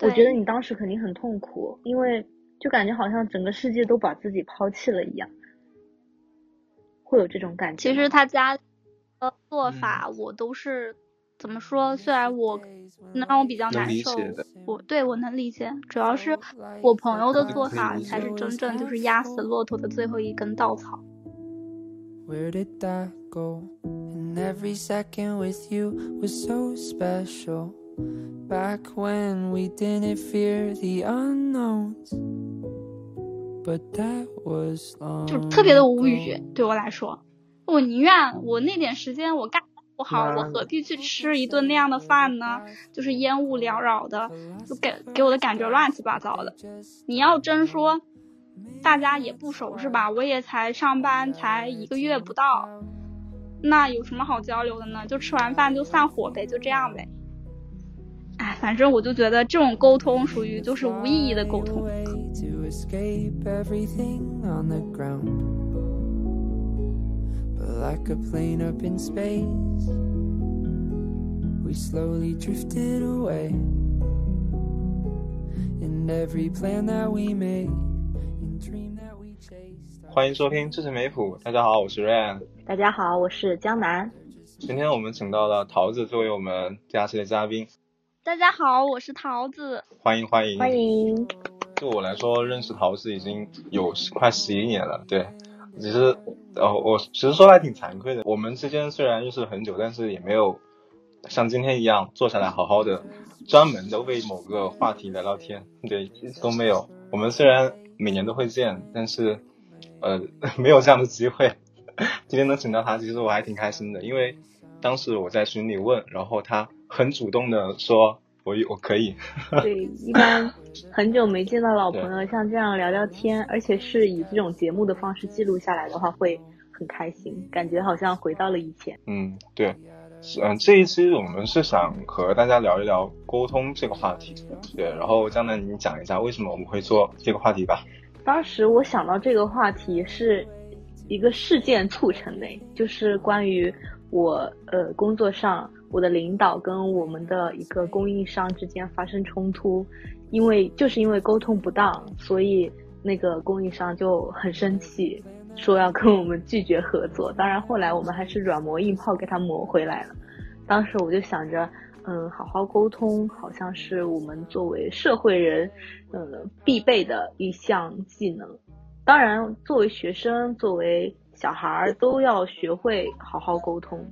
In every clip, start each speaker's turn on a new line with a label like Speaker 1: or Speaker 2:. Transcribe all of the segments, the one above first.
Speaker 1: 我觉得你当时肯定很痛苦，因为就感觉好像整个世界都把自己抛弃了一样，会有这种感
Speaker 2: 觉。其实他家的做法我都是怎么说？虽然我能让我比较难受，我对我能理解，主要是我朋友的做法才是真正就是压死骆驼的最后一根稻草。Back when we didn't fear the unknowns, but that was long 就特别的无语，对我来说，我宁愿我那点时间我干不好，我何必去吃一顿那样的饭呢？就是烟雾缭绕的，就给给我的感觉乱七八糟的。你要真说大家也不熟是吧？我也才上班才一个月不到，那有什么好交流的呢？就吃完饭就散伙呗，就这样呗。哎，反正我就觉得这种沟通属于就是无意义的沟通。
Speaker 3: 欢迎收听知识美普，大家好，我是 Ryan。
Speaker 1: 大家好，我是江南。
Speaker 3: 今天我们请到了桃子作为我们这期的嘉宾。
Speaker 2: 大家好，我是桃子。
Speaker 3: 欢迎欢迎
Speaker 1: 欢迎。
Speaker 3: 就我来说，认识桃子已经有快十一年了。对，其实呃，我其实说来挺惭愧的。我们之间虽然认识了很久，但是也没有像今天一样坐下来好好的专门的为某个话题聊聊天。对，都没有。我们虽然每年都会见，但是呃，没有这样的机会。今天能请到他，其实我还挺开心的，因为当时我在群里问，然后他。很主动的说，我我可以。
Speaker 1: 对，一般很久没见到老朋友，像这样聊聊天，而且是以这种节目的方式记录下来的话，会很开心，感觉好像回到了以前。
Speaker 3: 嗯，对，嗯，这一期我们是想和大家聊一聊沟通这个话题。对，然后江南，你讲一下为什么我们会做这个话题吧。
Speaker 1: 当时我想到这个话题是一个事件促成的，就是关于我呃工作上。我的领导跟我们的一个供应商之间发生冲突，因为就是因为沟通不当，所以那个供应商就很生气，说要跟我们拒绝合作。当然后来我们还是软磨硬泡给他磨回来了。当时我就想着，嗯，好好沟通好像是我们作为社会人，嗯，必备的一项技能。当然，作为学生，作为小孩儿，都要学会好好沟通。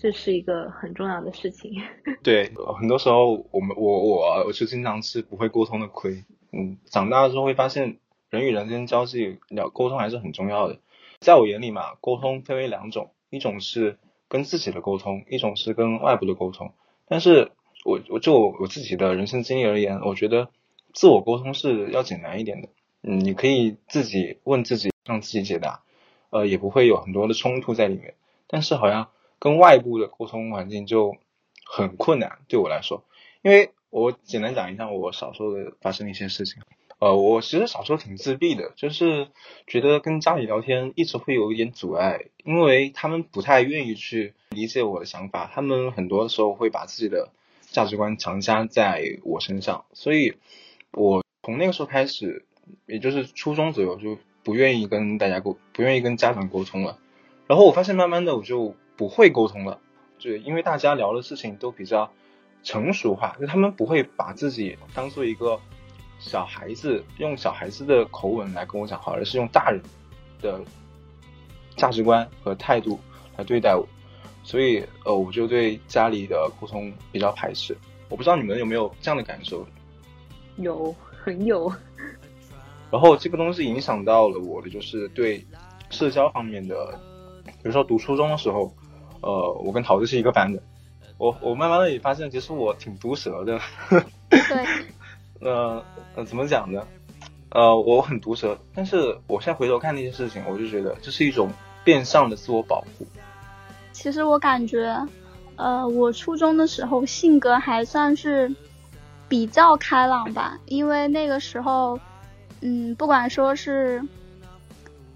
Speaker 1: 这是一个很重要的事情。
Speaker 3: 对，很多时候我们我我我就经常吃不会沟通的亏。嗯，长大了之后会发现，人与人之间交际聊沟通还是很重要的。在我眼里嘛，沟通分为两种，一种是跟自己的沟通，一种是跟外部的沟通。但是我我就我自己的人生经历而言，我觉得自我沟通是要简单一点的。嗯，你可以自己问自己，让自己解答，呃，也不会有很多的冲突在里面。但是好像。跟外部的沟通环境就很困难，对我来说，因为我简单讲一下我小时候的发生的一些事情。呃，我其实小时候挺自闭的，就是觉得跟家里聊天一直会有一点阻碍，因为他们不太愿意去理解我的想法，他们很多的时候会把自己的价值观强加在我身上，所以我从那个时候开始，也就是初中左右就不愿意跟大家沟，不愿意跟家长沟通了。然后我发现慢慢的我就。不会沟通了，就因为大家聊的事情都比较成熟化，就他们不会把自己当做一个小孩子，用小孩子的口吻来跟我讲话，而是用大人的价值观和态度来对待我，所以呃，我就对家里的沟通比较排斥。我不知道你们有没有这样的感受？
Speaker 1: 有，很有。
Speaker 3: 然后这个东西影响到了我的，就是对社交方面的，比如说读初中的时候。呃，我跟桃子是一个班的，我我慢慢的也发现，其实我挺毒舌的。
Speaker 2: 对。
Speaker 3: 呃呃，怎么讲呢？呃，我很毒舌，但是我现在回头看那些事情，我就觉得这是一种变相的自我保护。
Speaker 2: 其实我感觉，呃，我初中的时候性格还算是比较开朗吧，因为那个时候，嗯，不管说是，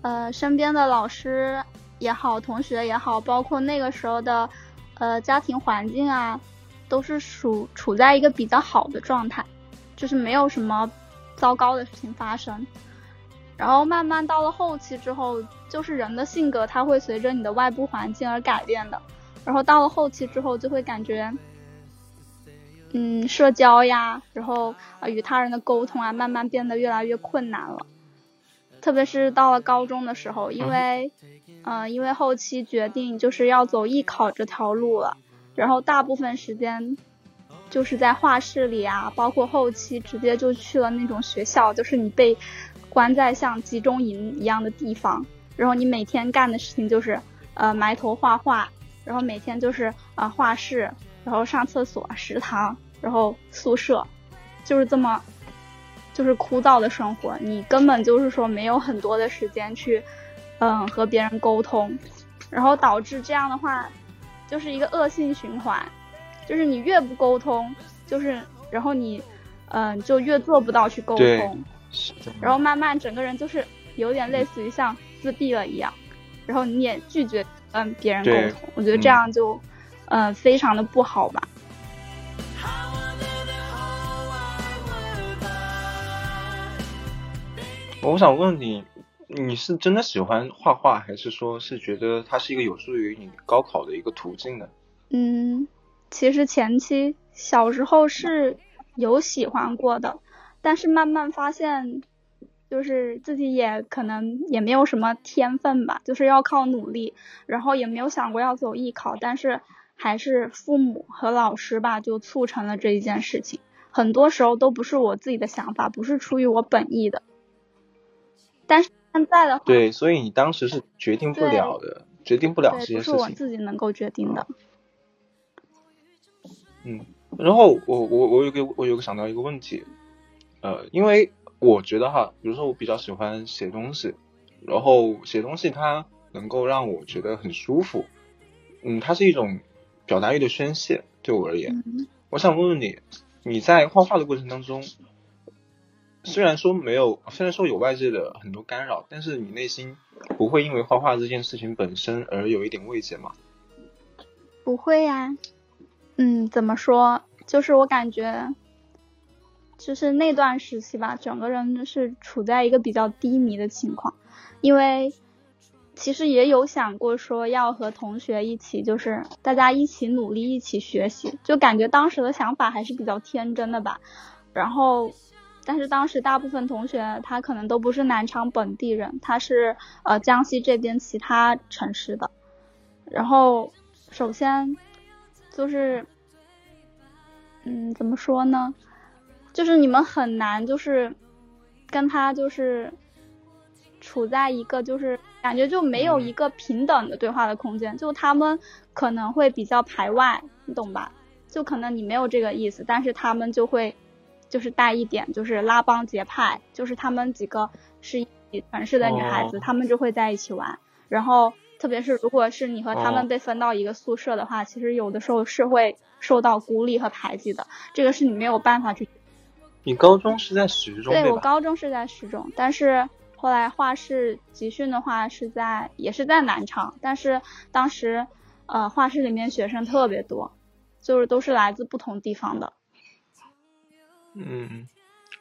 Speaker 2: 呃，身边的老师。也好，同学也好，包括那个时候的，呃，家庭环境啊，都是处处在一个比较好的状态，就是没有什么糟糕的事情发生。然后慢慢到了后期之后，就是人的性格它会随着你的外部环境而改变的。然后到了后期之后，就会感觉，嗯，社交呀，然后啊与他人的沟通啊，慢慢变得越来越困难了。特别是到了高中的时候，因为，嗯，因为后期决定就是要走艺考这条路了，然后大部分时间就是在画室里啊，包括后期直接就去了那种学校，就是你被。关在像集中营一样的地方，然后你每天干的事情就是，呃，埋头画画，然后每天就是啊画室，然后上厕所、食堂，然后宿舍，就是这么，就是枯燥的生活。你根本就是说没有很多的时间去，嗯，和别人沟通，然后导致这样的话，就是一个恶性循环，就是你越不沟通，就是然后你，嗯，就越做不到去沟通。然后慢慢整个人就是有点类似于像自闭了一样，然后你也拒绝跟别人沟通，我觉得这样就，嗯，非常的不好吧。
Speaker 3: 我想问你，你是真的喜欢画画，还是说是觉得它是一个有助于你高考的一个途径呢？
Speaker 2: 嗯，其实前期小时候是有喜欢过的。但是慢慢发现，就是自己也可能也没有什么天分吧，就是要靠努力，然后也没有想过要走艺考，但是还是父母和老师吧，就促成了这一件事情。很多时候都不是我自己的想法，不是出于我本意的。但是现在的话，
Speaker 3: 对，所以你当时是决定不了的，决定不了这些事情，
Speaker 2: 不是我自己能够决定的。
Speaker 3: 嗯，然后我我我有个我有个想到一个问题。呃，因为我觉得哈，比如说我比较喜欢写东西，然后写东西它能够让我觉得很舒服，嗯，它是一种表达欲的宣泄，对我而言。我想问问你，你在画画的过程当中，虽然说没有，虽然说有外界的很多干扰，但是你内心不会因为画画这件事情本身而有一点慰藉吗？
Speaker 2: 不会呀，嗯，怎么说？就是我感觉。就是那段时期吧，整个人是处在一个比较低迷的情况，因为其实也有想过说要和同学一起，就是大家一起努力，一起学习，就感觉当时的想法还是比较天真的吧。然后，但是当时大部分同学他可能都不是南昌本地人，他是呃江西这边其他城市的。然后，首先就是，嗯，怎么说呢？就是你们很难，就是跟他就是处在一个就是感觉就没有一个平等的对话的空间，就他们可能会比较排外，你懂吧？就可能你没有这个意思，但是他们就会就是带一点就是拉帮结派，就是他们几个是一城市的女孩子，他们就会在一起玩。然后特别是如果是你和他们被分到一个宿舍的话，其实有的时候是会受到孤立和排挤的，这个是你没有办法去。
Speaker 3: 你高中是在十中
Speaker 2: 对我高中是在十中，但是后来画室集训的话是在也是在南昌，但是当时呃画室里面学生特别多，就是都是来自不同地方的。
Speaker 3: 嗯，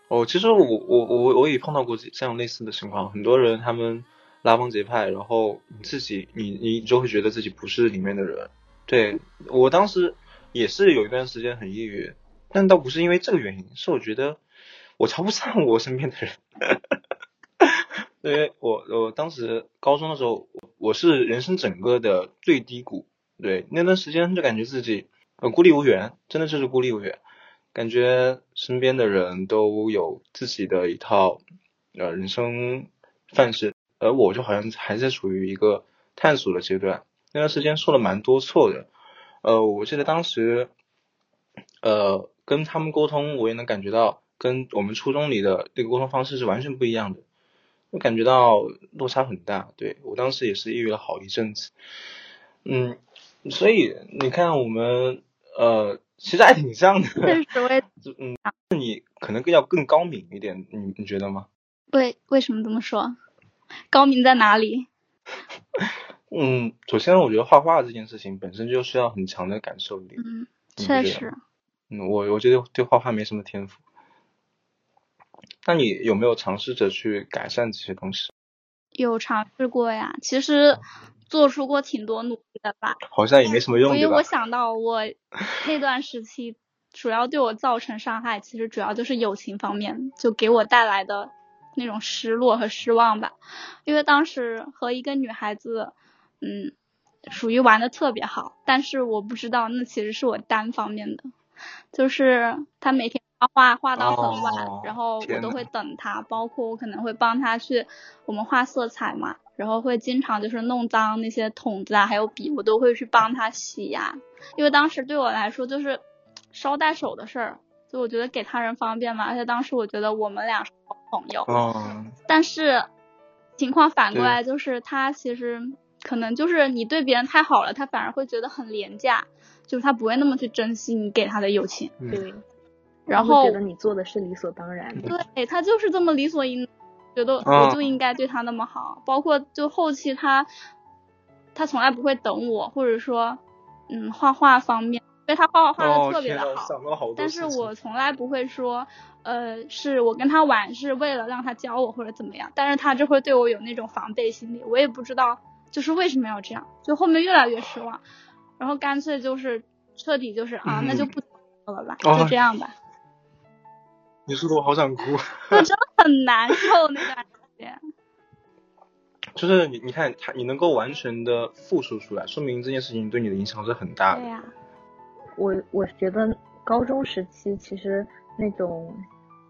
Speaker 3: 哦，其实我我我我也碰到过这样类似的情况，很多人他们拉帮结派，然后你自己你你就会觉得自己不是里面的人。对我当时也是有一段时间很抑郁。但倒不是因为这个原因，是我觉得我瞧不上我身边的人，因为我我当时高中的时候，我是人生整个的最低谷，对那段时间就感觉自己呃孤立无援，真的就是孤立无援，感觉身边的人都有自己的一套呃人生范式，而我就好像还在处于一个探索的阶段，那段时间受了蛮多挫的，呃，我记得当时呃。跟他们沟通，我也能感觉到跟我们初中里的那个沟通方式是完全不一样的，我感觉到落差很大。对我当时也是抑郁了好一阵子，嗯，所以你看我们呃，其实还挺像的。
Speaker 2: 确实，我也
Speaker 3: 嗯，你可能更要更高明一点，你你觉得吗？
Speaker 2: 为为什么这么说？高明在哪里？
Speaker 3: 嗯，首先我觉得画画这件事情本身就需要很强的感受力。
Speaker 2: 嗯，确实。
Speaker 3: 嗯，我我觉得对画画没什么天赋。那你有没有尝试着去改善这些东西？
Speaker 2: 有尝试过呀，其实做出过挺多努力的吧。
Speaker 3: 好像也没什么用，
Speaker 2: 因为我想到我那段时期主要对我造成伤害，其实主要就是友情方面，就给我带来的那种失落和失望吧。因为当时和一个女孩子，嗯，属于玩的特别好，但是我不知道那其实是我单方面的，就是她每天。画画到很晚，然后我都会等他，包括我可能会帮他去我们画色彩嘛，然后会经常就是弄脏那些桶子啊，还有笔，我都会去帮他洗呀。因为当时对我来说就是捎带手的事儿，就我觉得给他人方便嘛，而且当时我觉得我们俩是好朋友。但是情况反过来就是他其实可能就是你对别人太好了，他反而会觉得很廉价，就是他不会那么去珍惜你给他的友情。
Speaker 1: 对。
Speaker 2: 然后
Speaker 1: 觉得你做的是理所当然
Speaker 2: 的，对他就是这么理所应，觉得我就应该对他那么好。包括就后期他，他从来不会等我，或者说，嗯，画画方面，因为他画画画的特别的好，但是我从来不会说，呃，是我跟他玩是为了让他教我或者怎么样，但是他就会对我有那种防备心理，我也不知道就是为什么要这样，就后面越来越失望，然后干脆就是彻底就是啊，那就不了吧，就这样吧。
Speaker 3: 你说的我好想哭，
Speaker 2: 我真的很难受那段时间。
Speaker 3: 就是你，你看他，你能够完全的复述出来，说明这件事情对你的影响是很大的。
Speaker 2: 对呀，
Speaker 1: 我我觉得高中时期其实那种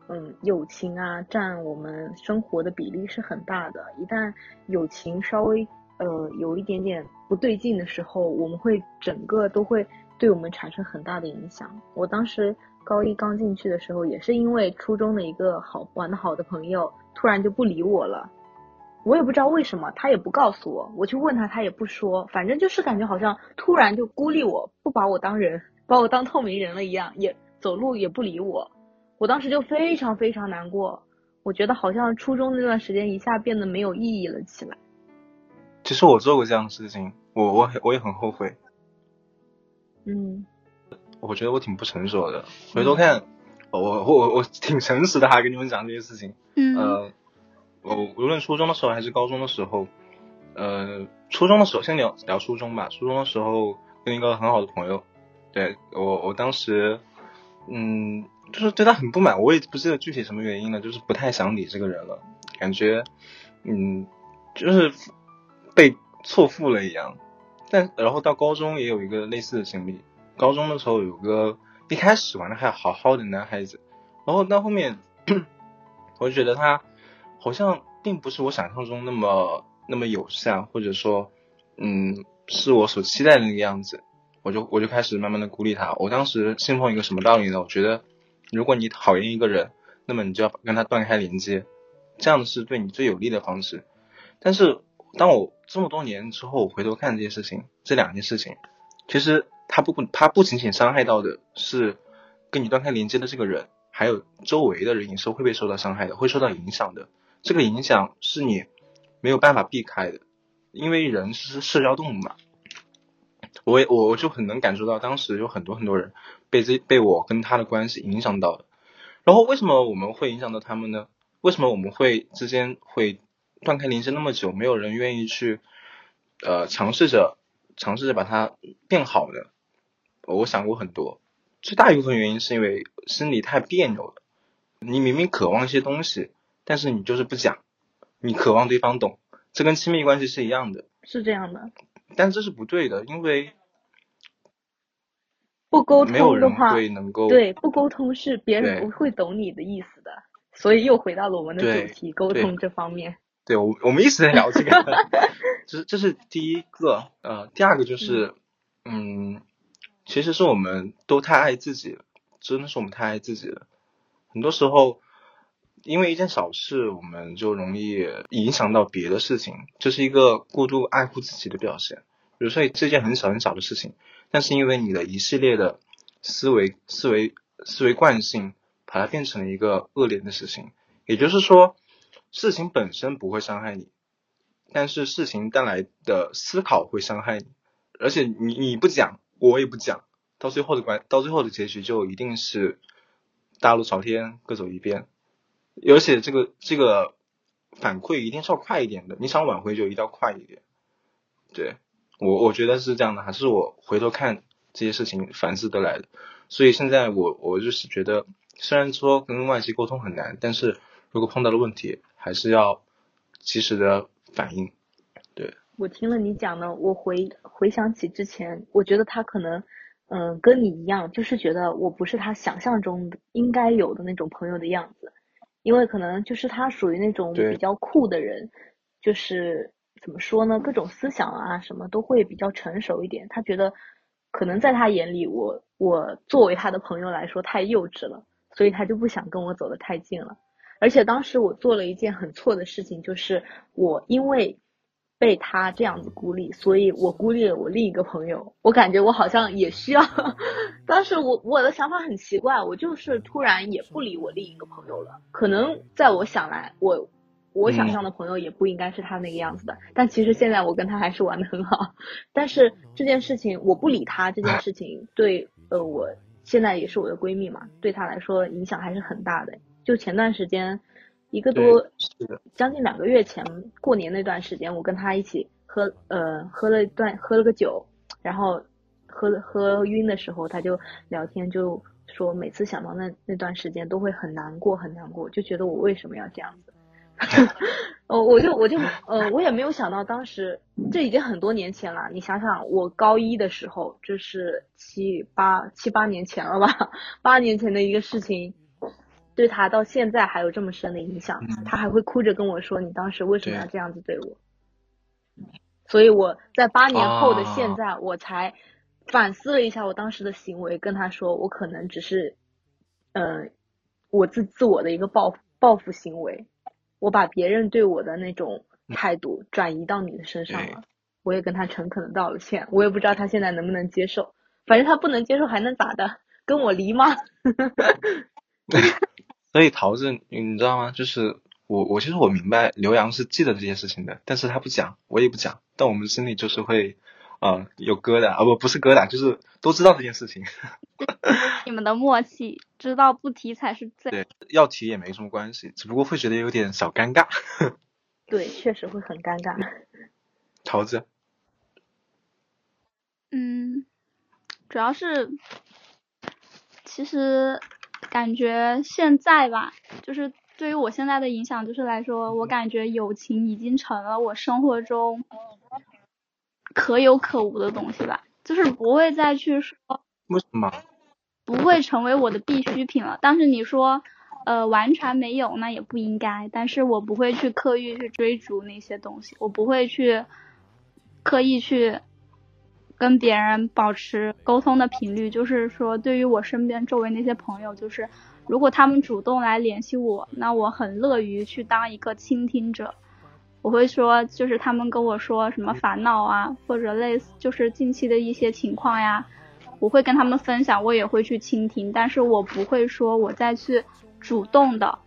Speaker 1: 嗯友情啊，占我们生活的比例是很大的。一旦友情稍微呃有一点点不对劲的时候，我们会整个都会对我们产生很大的影响。我当时。高一刚进去的时候，也是因为初中的一个好玩的好的朋友突然就不理我了，我也不知道为什么，他也不告诉我，我去问他，他也不说，反正就是感觉好像突然就孤立我，不把我当人，把我当透明人了一样，也走路也不理我，我当时就非常非常难过，我觉得好像初中那段时间一下变得没有意义了起来。
Speaker 3: 其实我做过这样的事情，我我我也很后悔。
Speaker 1: 嗯。
Speaker 3: 我觉得我挺不成熟的。回头看，我我我挺诚实的，还跟你们讲这些事情。
Speaker 2: 嗯。
Speaker 3: 呃，我无论初中的时候还是高中的时候，呃，初中的时候先聊聊初中吧。初中的时候跟一个很好的朋友，对我我当时，嗯，就是对他很不满。我也不记得具体什么原因了，就是不太想理这个人了，感觉，嗯，就是被错付了一样。但然后到高中也有一个类似的经历。高中的时候有个一开始玩的还好好的男孩子，然后到后面 我就觉得他好像并不是我想象中那么那么友善，或者说嗯是我所期待的那个样子，我就我就开始慢慢的孤立他。我当时信奉一个什么道理呢？我觉得如果你讨厌一个人，那么你就要跟他断开连接，这样是对你最有利的方式。但是当我这么多年之后我回头看这些事情，这两件事情，其实。他不不，他不仅仅伤害到的是跟你断开连接的这个人，还有周围的人也是会被受到伤害的，会受到影响的。这个影响是你没有办法避开的，因为人是社交动物嘛。我我我就很能感受到，当时有很多很多人被这被我跟他的关系影响到的。然后为什么我们会影响到他们呢？为什么我们会之间会断开连接那么久，没有人愿意去呃尝试着尝试着把它变好呢？我想过很多，最大一部分原因是因为心里太别扭了。你明明渴望一些东西，但是你就是不讲，你渴望对方懂，这跟亲密关系是一样的。
Speaker 1: 是这样的，
Speaker 3: 但这是不对的，因为
Speaker 1: 不沟通的话，
Speaker 3: 对能够
Speaker 1: 对不沟通是别人不会懂你的意思的。所以又回到了我们的主题，沟通这方面。
Speaker 3: 对，我我们一直在聊这个，这是这是第一个，呃，第二个就是嗯。其实是我们都太爱自己了，真的是我们太爱自己了。很多时候，因为一件小事，我们就容易影响到别的事情，这是一个过度爱护自己的表现。比如说这件很小很小的事情，但是因为你的一系列的思维、思维、思维惯性，把它变成了一个恶劣的事情。也就是说，事情本身不会伤害你，但是事情带来的思考会伤害你，而且你你不讲。我也不讲，到最后的关，到最后的结局就一定是大路朝天，各走一边。而且这个这个反馈一定是要快一点的，你想挽回就一定要快一点。对我我觉得是这样的，还是我回头看这些事情反思得来的。所以现在我我就是觉得，虽然说跟外界沟通很难，但是如果碰到了问题，还是要及时的反应。对
Speaker 1: 我听了你讲呢，我回回想起之前，我觉得他可能。嗯，跟你一样，就是觉得我不是他想象中应该有的那种朋友的样子，因为可能就是他属于那种比较酷的人，就是怎么说呢，各种思想啊什么都会比较成熟一点。他觉得可能在他眼里，我我作为他的朋友来说太幼稚了，所以他就不想跟我走得太近了。而且当时我做了一件很错的事情，就是我因为。被他这样子孤立，所以我孤立了我另一个朋友。我感觉我好像也需要，当时我我的想法很奇怪，我就是突然也不理我另一个朋友了。可能在我想来，我我想象的朋友也不应该是他那个样子的。但其实现在我跟他还是玩的很好。但是这件事情我不理他这件事情，对呃我现在也是我的闺蜜嘛，对她来说影响还是很大的。就前段时间。一个多，将近两个月前过年那段时间，我跟他一起喝，呃，喝了一段，喝了个酒，然后喝喝晕的时候，他就聊天，就说每次想到那那段时间都会很难过，很难过，就觉得我为什么要这样子？哦，我就我就呃，我也没有想到当时这已经很多年前了，你想想我高一的时候，这是七八七八年前了吧，八年前的一个事情。对他到现在还有这么深的影响，他还会哭着跟我说：“你当时为什么要这样子对我？”所以我在八年后的现在，我才反思了一下我当时的行为，跟他说：“我可能只是，嗯，我自自我的一个报报复行为，我把别人对我的那种态度转移到你的身上了。”我也跟他诚恳的道了歉，我也不知道他现在能不能接受，反正他不能接受还能咋的？跟我离吗？
Speaker 3: 所以桃子，你知道吗？就是我，我其实我明白刘洋是记得这件事情的，但是他不讲，我也不讲，但我们心里就是会，啊，有疙瘩啊，不，不是疙瘩，就是都知道这件事情。
Speaker 2: 你们的默契，知道不提才是最。
Speaker 3: 对，要提也没什么关系，只不过会觉得有点小尴尬。
Speaker 1: 对，确实会很尴尬。
Speaker 3: 桃子。
Speaker 2: 嗯，主要是，其实。感觉现在吧，就是对于我现在的影响，就是来说，我感觉友情已经成了我生活中可有可无的东西吧，就是不会再去说
Speaker 3: 为什么
Speaker 2: 不会成为我的必需品了。但是你说呃完全没有，那也不应该。但是我不会去刻意去追逐那些东西，我不会去刻意去。跟别人保持沟通的频率，就是说，对于我身边周围那些朋友，就是如果他们主动来联系我，那我很乐于去当一个倾听者。我会说，就是他们跟我说什么烦恼啊，或者类似，就是近期的一些情况呀，我会跟他们分享，我也会去倾听，但是我不会说我再去主动的，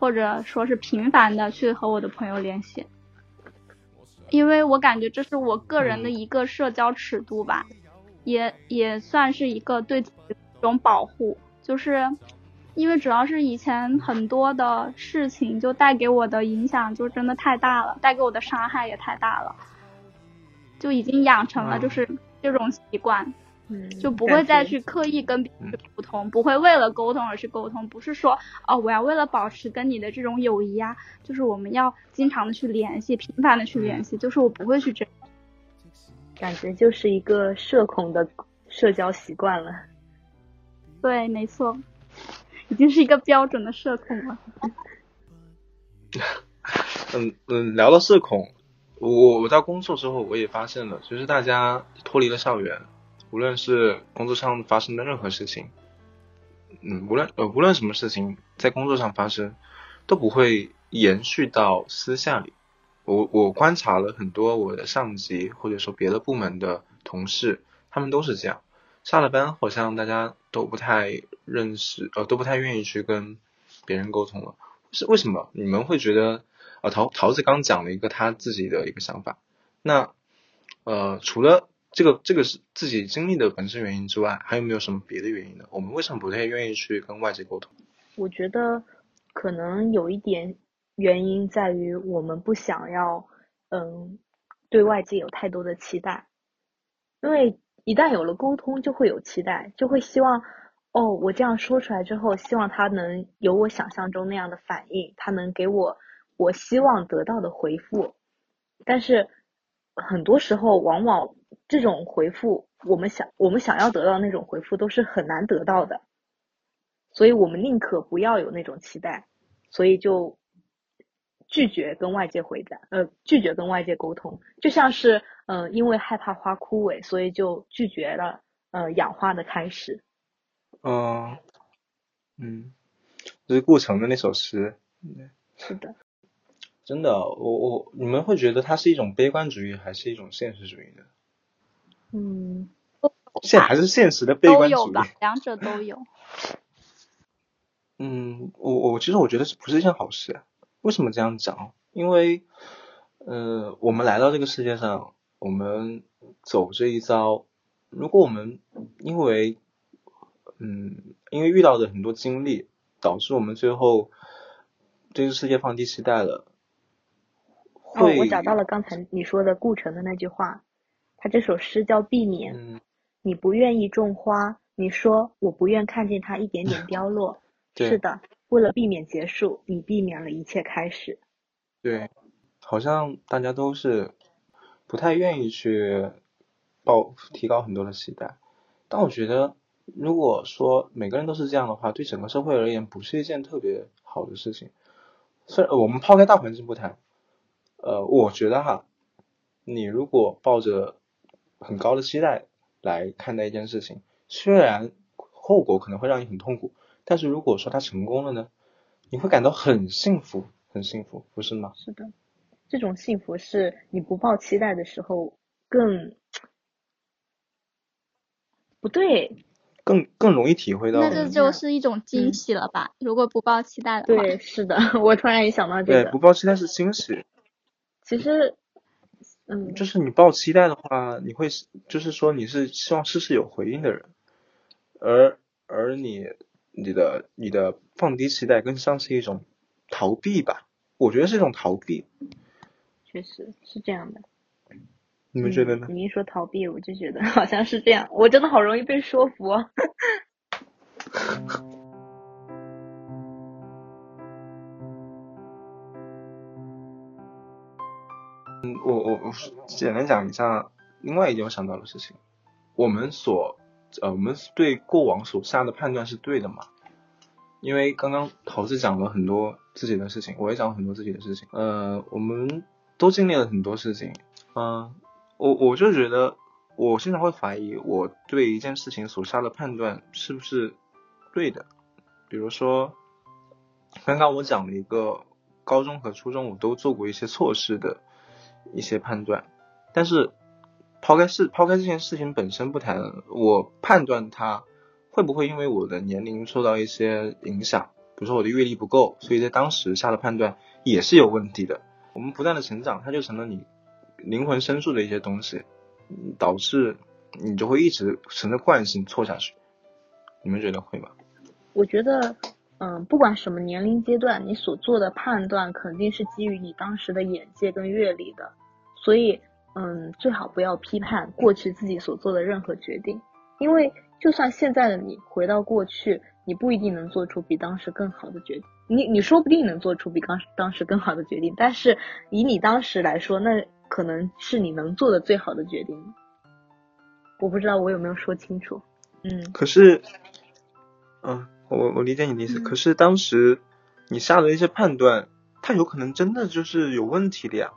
Speaker 2: 或者说是频繁的去和我的朋友联系。因为我感觉这是我个人的一个社交尺度吧，也也算是一个对自己一种保护。就是，因为主要是以前很多的事情就带给我的影响就真的太大了，带给我的伤害也太大了，就已经养成了就是这种习惯。就不会再去刻意跟别人沟通，不会为了沟通而去沟通，不是说哦，我要为了保持跟你的这种友谊啊，就是我们要经常的去联系，频繁的去联系，就是我不会去这，
Speaker 1: 感觉就是一个社恐的社交习惯了。
Speaker 2: 对，没错，已经是一个标准的社恐了。
Speaker 3: 嗯嗯，聊到社恐，我我在工作之后我也发现了，其实大家脱离了校园。无论是工作上发生的任何事情，嗯，无论呃无论什么事情在工作上发生，都不会延续到私下里。我我观察了很多我的上级或者说别的部门的同事，他们都是这样。下了班好像大家都不太认识，呃都不太愿意去跟别人沟通了。是为什么？你们会觉得？呃桃桃子刚讲了一个他自己的一个想法。那呃除了。这个这个是自己经历的本身原因之外，还有没有什么别的原因呢？我们为什么不太愿意去跟外界沟通？
Speaker 1: 我觉得，可能有一点原因在于我们不想要，嗯，对外界有太多的期待，因为一旦有了沟通，就会有期待，就会希望，哦，我这样说出来之后，希望他能有我想象中那样的反应，他能给我我希望得到的回复，但是很多时候，往往这种回复，我们想我们想要得到那种回复，都是很难得到的。所以我们宁可不要有那种期待，所以就拒绝跟外界回答，呃，拒绝跟外界沟通，就像是，嗯，因为害怕花枯萎，所以就拒绝了，呃，养花的开始。
Speaker 3: 嗯，嗯，这是顾城的那首诗。
Speaker 1: 是的。
Speaker 3: 真的，我我你们会觉得它是一种悲观主义，还是一种现实主义呢？
Speaker 1: 嗯，
Speaker 3: 现还是现实的悲观主义，
Speaker 2: 两者都有。
Speaker 3: 嗯，我我其实我觉得是不是一件好事？为什么这样讲？因为，呃，我们来到这个世界上，我们走这一遭，如果我们因为，嗯，因为遇到的很多经历，导致我们最后对这个世界放低期待了，
Speaker 1: 哦，我找到了刚才你说的顾城的那句话，他这首诗叫《避免》，你不愿意种花，你说我不愿看见它一点点凋落。是的，为了避免结束，你避免了一切开始。
Speaker 3: 对，好像大家都是不太愿意去报提高很多的期待，但我觉得，如果说每个人都是这样的话，对整个社会而言不是一件特别好的事情。虽然我们抛开大环境不谈，呃，我觉得哈，你如果抱着很高的期待来看待一件事情，虽然后果可能会让你很痛苦。但是如果说他成功了呢，你会感到很幸福，很幸福，不是吗？
Speaker 1: 是的，这种幸福是你不抱期待的时候更不对，
Speaker 3: 更更容易体会到。
Speaker 2: 那这就是一种惊喜了吧？如果不抱期待的
Speaker 1: 话。对，是的，我突然也想到这
Speaker 3: 个。对，不抱期待是惊喜。
Speaker 1: 其实，嗯，
Speaker 3: 就是你抱期待的话，你会就是说你是希望事事有回应的人，而而你。你的你的放低期待更像是一种逃避吧？我觉得是一种逃避。
Speaker 1: 确实是这样的。
Speaker 3: 你们觉得呢？
Speaker 1: 你一说逃避，我就觉得好像是这样。我真的好容易被说服。
Speaker 3: 嗯，我我简单讲一下另外一件我想到的事情。我们所呃，我们对过往所下的判断是对的嘛？因为刚刚桃子讲了很多自己的事情，我也讲了很多自己的事情。呃，我们都经历了很多事情。嗯，我我就觉得，我经常会怀疑我对一件事情所下的判断是不是对的。比如说，刚刚我讲了一个高中和初中我都做过一些错事的一些判断，但是。抛开事，抛开这件事情本身不谈，我判断他会不会因为我的年龄受到一些影响，比如说我的阅历不够，所以在当时下的判断也是有问题的。我们不断的成长，它就成了你灵魂深处的一些东西，导致你就会一直存着惯性错下去。你们觉得会吗？
Speaker 1: 我觉得，嗯，不管什么年龄阶段，你所做的判断肯定是基于你当时的眼界跟阅历的，所以。嗯，最好不要批判过去自己所做的任何决定，因为就算现在的你回到过去，你不一定能做出比当时更好的决定。你你说不定能做出比当当时更好的决定，但是以你当时来说，那可能是你能做的最好的决定。我不知道我有没有说清楚。嗯。
Speaker 3: 可是，嗯，我我理解你的意思。可是当时你下的一些判断，它有可能真的就是有问题的呀。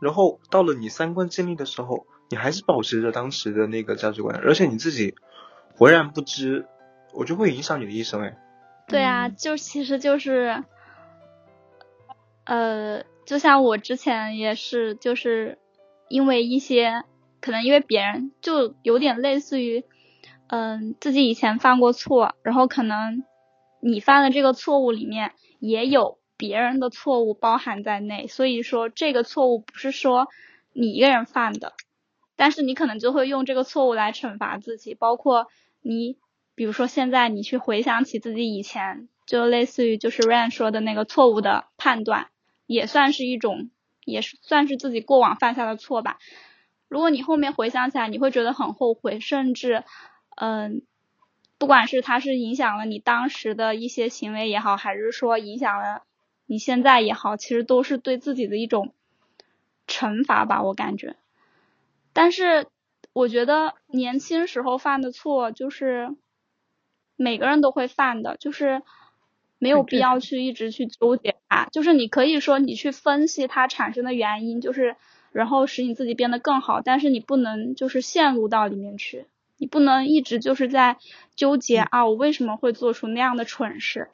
Speaker 3: 然后到了你三观建立的时候，你还是保持着当时的那个价值观，而且你自己浑然不知，我就会影响你的一生哎。
Speaker 2: 对啊，就其实就是，呃，就像我之前也是，就是因为一些可能因为别人就有点类似于，嗯，自己以前犯过错，然后可能你犯的这个错误里面也有。别人的错误包含在内，所以说这个错误不是说你一个人犯的，但是你可能就会用这个错误来惩罚自己，包括你，比如说现在你去回想起自己以前就类似于就是 Ran 说的那个错误的判断，也算是一种，也是算是自己过往犯下的错吧。如果你后面回想起来，你会觉得很后悔，甚至，嗯，不管是它是影响了你当时的一些行为也好，还是说影响了你现在也好，其实都是对自己的一种惩罚吧，我感觉。但是我觉得年轻时候犯的错，就是每个人都会犯的，就是没有必要去一直去纠结它。就是你可以说你去分析它产生的原因，就是。然后使你自己变得更好，但是你不能就是陷入到里面去，你不能一直就是在纠结啊，我为什么会做出那样的蠢事？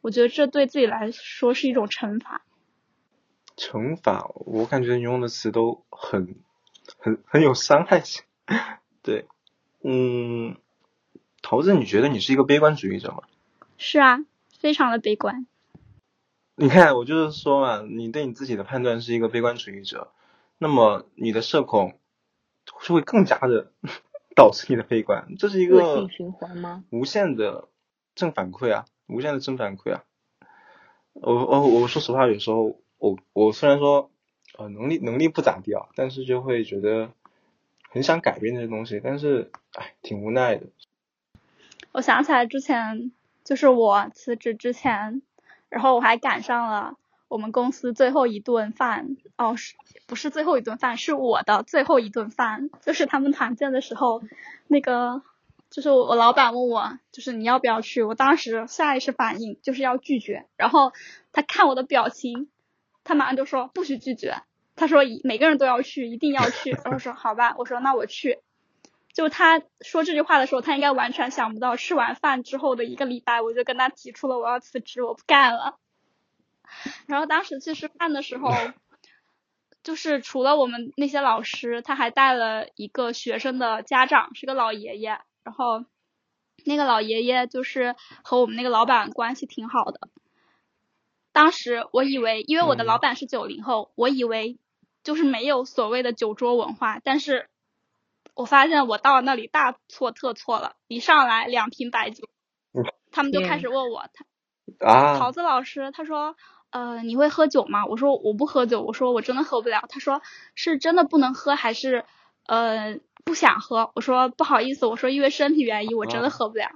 Speaker 2: 我觉得这对自己来说是一种惩罚。
Speaker 3: 惩罚，我感觉你用的词都很很很有伤害性。对，嗯，桃子，你觉得你是一个悲观主义者吗？
Speaker 2: 是啊，非常的悲观。
Speaker 3: 你看，我就是说嘛，你对你自己的判断是一个悲观主义者。那么你的社恐是会更加的导致你的悲观，这是一个
Speaker 1: 恶性循环吗？
Speaker 3: 无限的正反馈啊，无限的正反馈啊。我我我说实话，有时候我我虽然说呃能力能力不咋地啊，但是就会觉得很想改变这些东西，但是哎挺无奈的。
Speaker 2: 我想起来之前就是我辞职之前，然后我还赶上了。我们公司最后一顿饭哦，是不是最后一顿饭？是我的最后一顿饭，就是他们团建的时候，那个就是我老板问我，就是你要不要去？我当时下意识反应就是要拒绝，然后他看我的表情，他马上就说不许拒绝，他说每个人都要去，一定要去。然后说好吧，我说那我去。就他说这句话的时候，他应该完全想不到，吃完饭之后的一个礼拜，我就跟他提出了我要辞职，我不干了。然后当时去吃饭的时候，就是除了我们那些老师，他还带了一个学生的家长，是个老爷爷。然后那个老爷爷就是和我们那个老板关系挺好的。当时我以为，因为我的老板是九零后，我以为就是没有所谓的酒桌文化。但是我发现我到那里大错特错了，一上来两瓶白酒，他们就开始问我他
Speaker 3: 啊，
Speaker 2: 桃子老师，他说。呃，你会喝酒吗？我说我不喝酒。我说我真的喝不了。他说是真的不能喝还是呃不想喝？我说不好意思，我说因为身体原因我真的喝不了。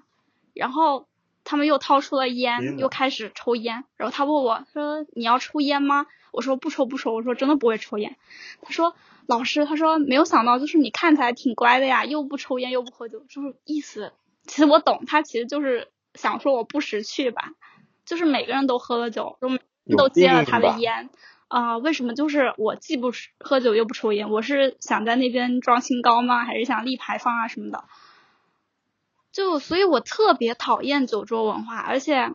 Speaker 2: 然后他们又掏出了烟，又开始抽烟。然后他问我说你要抽烟吗？我说不抽不抽。我说真的不会抽烟。他说老师，他说没有想到就是你看起来挺乖的呀，又不抽烟又不喝酒，就是意思。其实我懂，他其实就是想说我不识趣吧。就是每个人都喝了酒都。都接了他的烟啊？为什么就是我既不喝酒又不抽烟？我是想在那边装清高吗？还是想立牌坊啊什么的？就所以，我特别讨厌酒桌文化，而且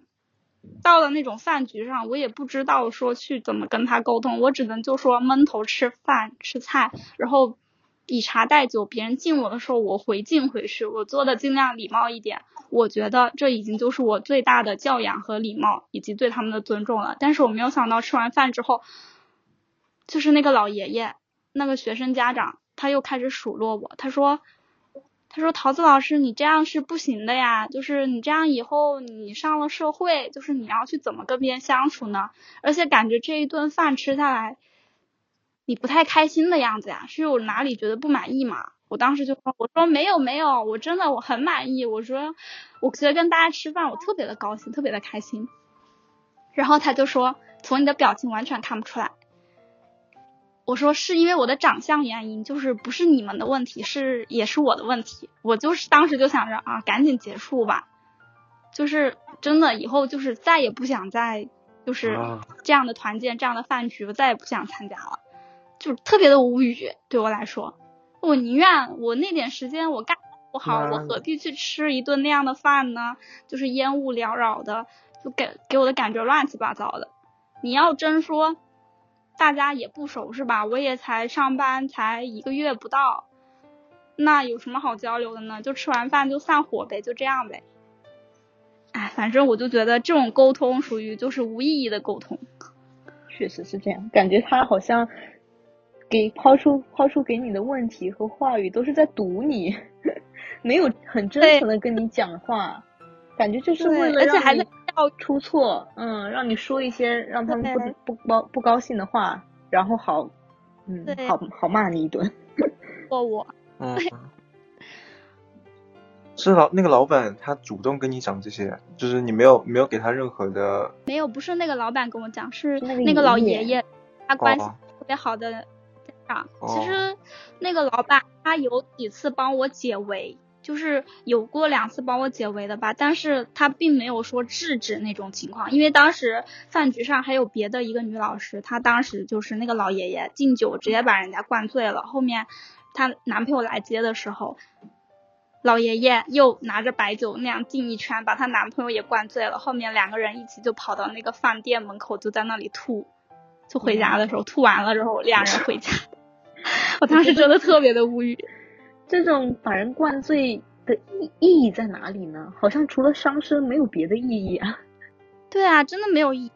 Speaker 2: 到了那种饭局上，我也不知道说去怎么跟他沟通，我只能就说闷头吃饭吃菜，然后。以茶代酒，别人敬我的时候，我回敬回去，我做的尽量礼貌一点。我觉得这已经就是我最大的教养和礼貌，以及对他们的尊重了。但是我没有想到，吃完饭之后，就是那个老爷爷，那个学生家长，他又开始数落我。他说：“他说桃子老师，你这样是不行的呀，就是你这样以后你上了社会，就是你要去怎么跟别人相处呢？而且感觉这一顿饭吃下来。”你不太开心的样子呀？是有哪里觉得不满意吗？我当时就说，我说没有没有，我真的我很满意。我说，我觉得跟大家吃饭，我特别的高兴，特别的开心。然后他就说，从你的表情完全看不出来。我说是因为我的长相原因，就是不是你们的问题，是也是我的问题。我就是当时就想着啊，赶紧结束吧。就是真的以后就是再也不想再就是这样的团建，这样的饭局，我再也不想参加了。就特别的无语，对我来说，我宁愿我那点时间我干不好，我何必去吃一顿那样的饭呢？就是烟雾缭绕的，就给给我的感觉乱七八糟的。你要真说大家也不熟是吧？我也才上班才一个月不到，那有什么好交流的呢？就吃完饭就散伙呗，就这样呗。哎，反正我就觉得这种沟通属于就是无意义的沟通。
Speaker 1: 确实是这样，感觉他好像。给抛出抛出给你的问题和话语都是在堵你，没有很真诚的跟你讲话，感觉就是为了
Speaker 2: 而且还在教育
Speaker 1: 出错，嗯，让你说一些让他们不不高不高兴的话，然后好，嗯，好好骂你一顿。
Speaker 2: 过我。
Speaker 3: 嗯。是老那个老板，他主动跟你讲这些，就是你没有没有给他任何的。
Speaker 2: 没有，不是那个老板跟我讲，是
Speaker 1: 那
Speaker 2: 个老爷爷，他关系特别好的家长。其实那个老板他有几次帮我解围，就是有过两次帮我解围的吧，但是他并没有说制止那种情况，因为当时饭局上还有别的一个女老师，她当时就是那个老爷爷敬酒直接把人家灌醉了，后面她男朋友来接的时候。老爷爷又拿着白酒那样敬一圈，把她男朋友也灌醉了。后面两个人一起就跑到那个饭店门口，就在那里吐。就回家的时候吐完了之后，两人回家。我当时真的特别的无语。
Speaker 1: 这种把人灌醉的意意义在哪里呢？好像除了伤身没有别的意义啊。
Speaker 2: 对啊，真的没有意义。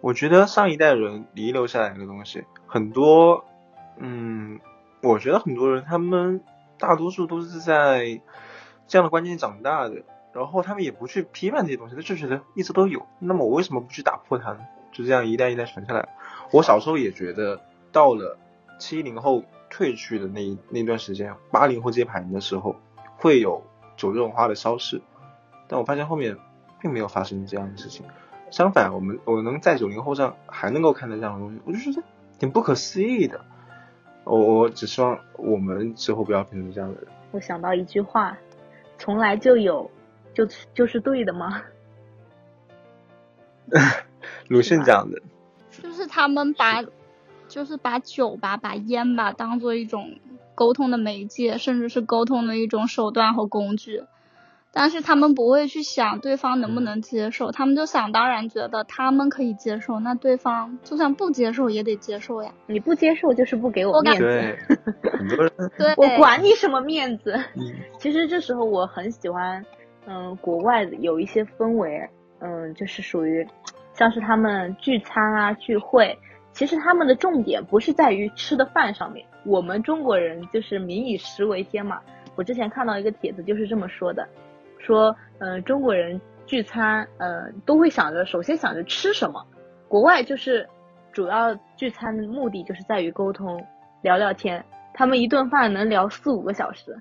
Speaker 3: 我觉得上一代人遗留下来的东西很多，嗯，我觉得很多人他们。大多数都是在这样的观念长大的，然后他们也不去批判这些东西，他就觉得一直都有。那么我为什么不去打破它呢？就这样一代一代传下来。我小时候也觉得，到了七零后退去的那那段时间，八零后接盘的时候，会有九这种花的消逝。但我发现后面并没有发生这样的事情，相反，我们我能在九零后上还能够看到这样的东西，我就觉得挺不可思议的。我我只希望我们之后不要变成这样的人。
Speaker 1: 我想到一句话，从来就有，就就是对的吗？
Speaker 3: 鲁迅讲的。
Speaker 2: 就是他们把，就是把酒吧、把烟吧当做一种沟通的媒介，甚至是沟通的一种手段和工具。但是他们不会去想对方能不能接受，他们就想当然觉得他们可以接受，那对方就算不接受也得接受呀。
Speaker 1: 你不接受就是不给我面子。
Speaker 3: 对，很多人。
Speaker 2: 对，
Speaker 1: 我管你什么面子。其实这时候我很喜欢，嗯，国外的有一些氛围，嗯，就是属于，像是他们聚餐啊聚会，其实他们的重点不是在于吃的饭上面。我们中国人就是民以食为天嘛。我之前看到一个帖子就是这么说的。说，嗯，中国人聚餐，呃，都会想着首先想着吃什么。国外就是主要聚餐的目的就是在于沟通、聊聊天。他们一顿饭能聊四五个小时，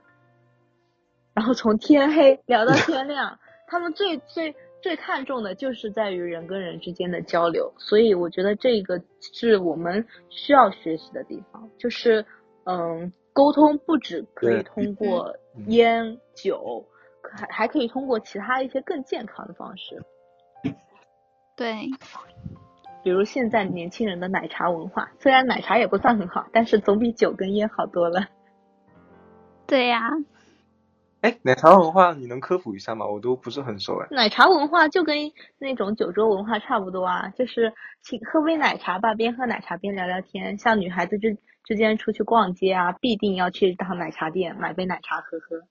Speaker 1: 然后从天黑聊到天亮。他们最最最看重的就是在于人跟人之间的交流。所以我觉得这个是我们需要学习的地方，就是嗯，沟通不只可以通过烟酒。还还可以通过其他一些更健康的方式，
Speaker 2: 对，
Speaker 1: 比如现在年轻人的奶茶文化，虽然奶茶也不算很好，但是总比酒跟烟好多了。
Speaker 2: 对呀，
Speaker 3: 哎，奶茶文化你能科普一下吗？我都不是很熟哎。
Speaker 1: 奶茶文化就跟那种酒桌文化差不多啊，就是请喝杯奶茶吧，边喝奶茶边聊聊天。像女孩子之之间出去逛街啊，必定要去一趟奶茶店买杯奶茶喝喝。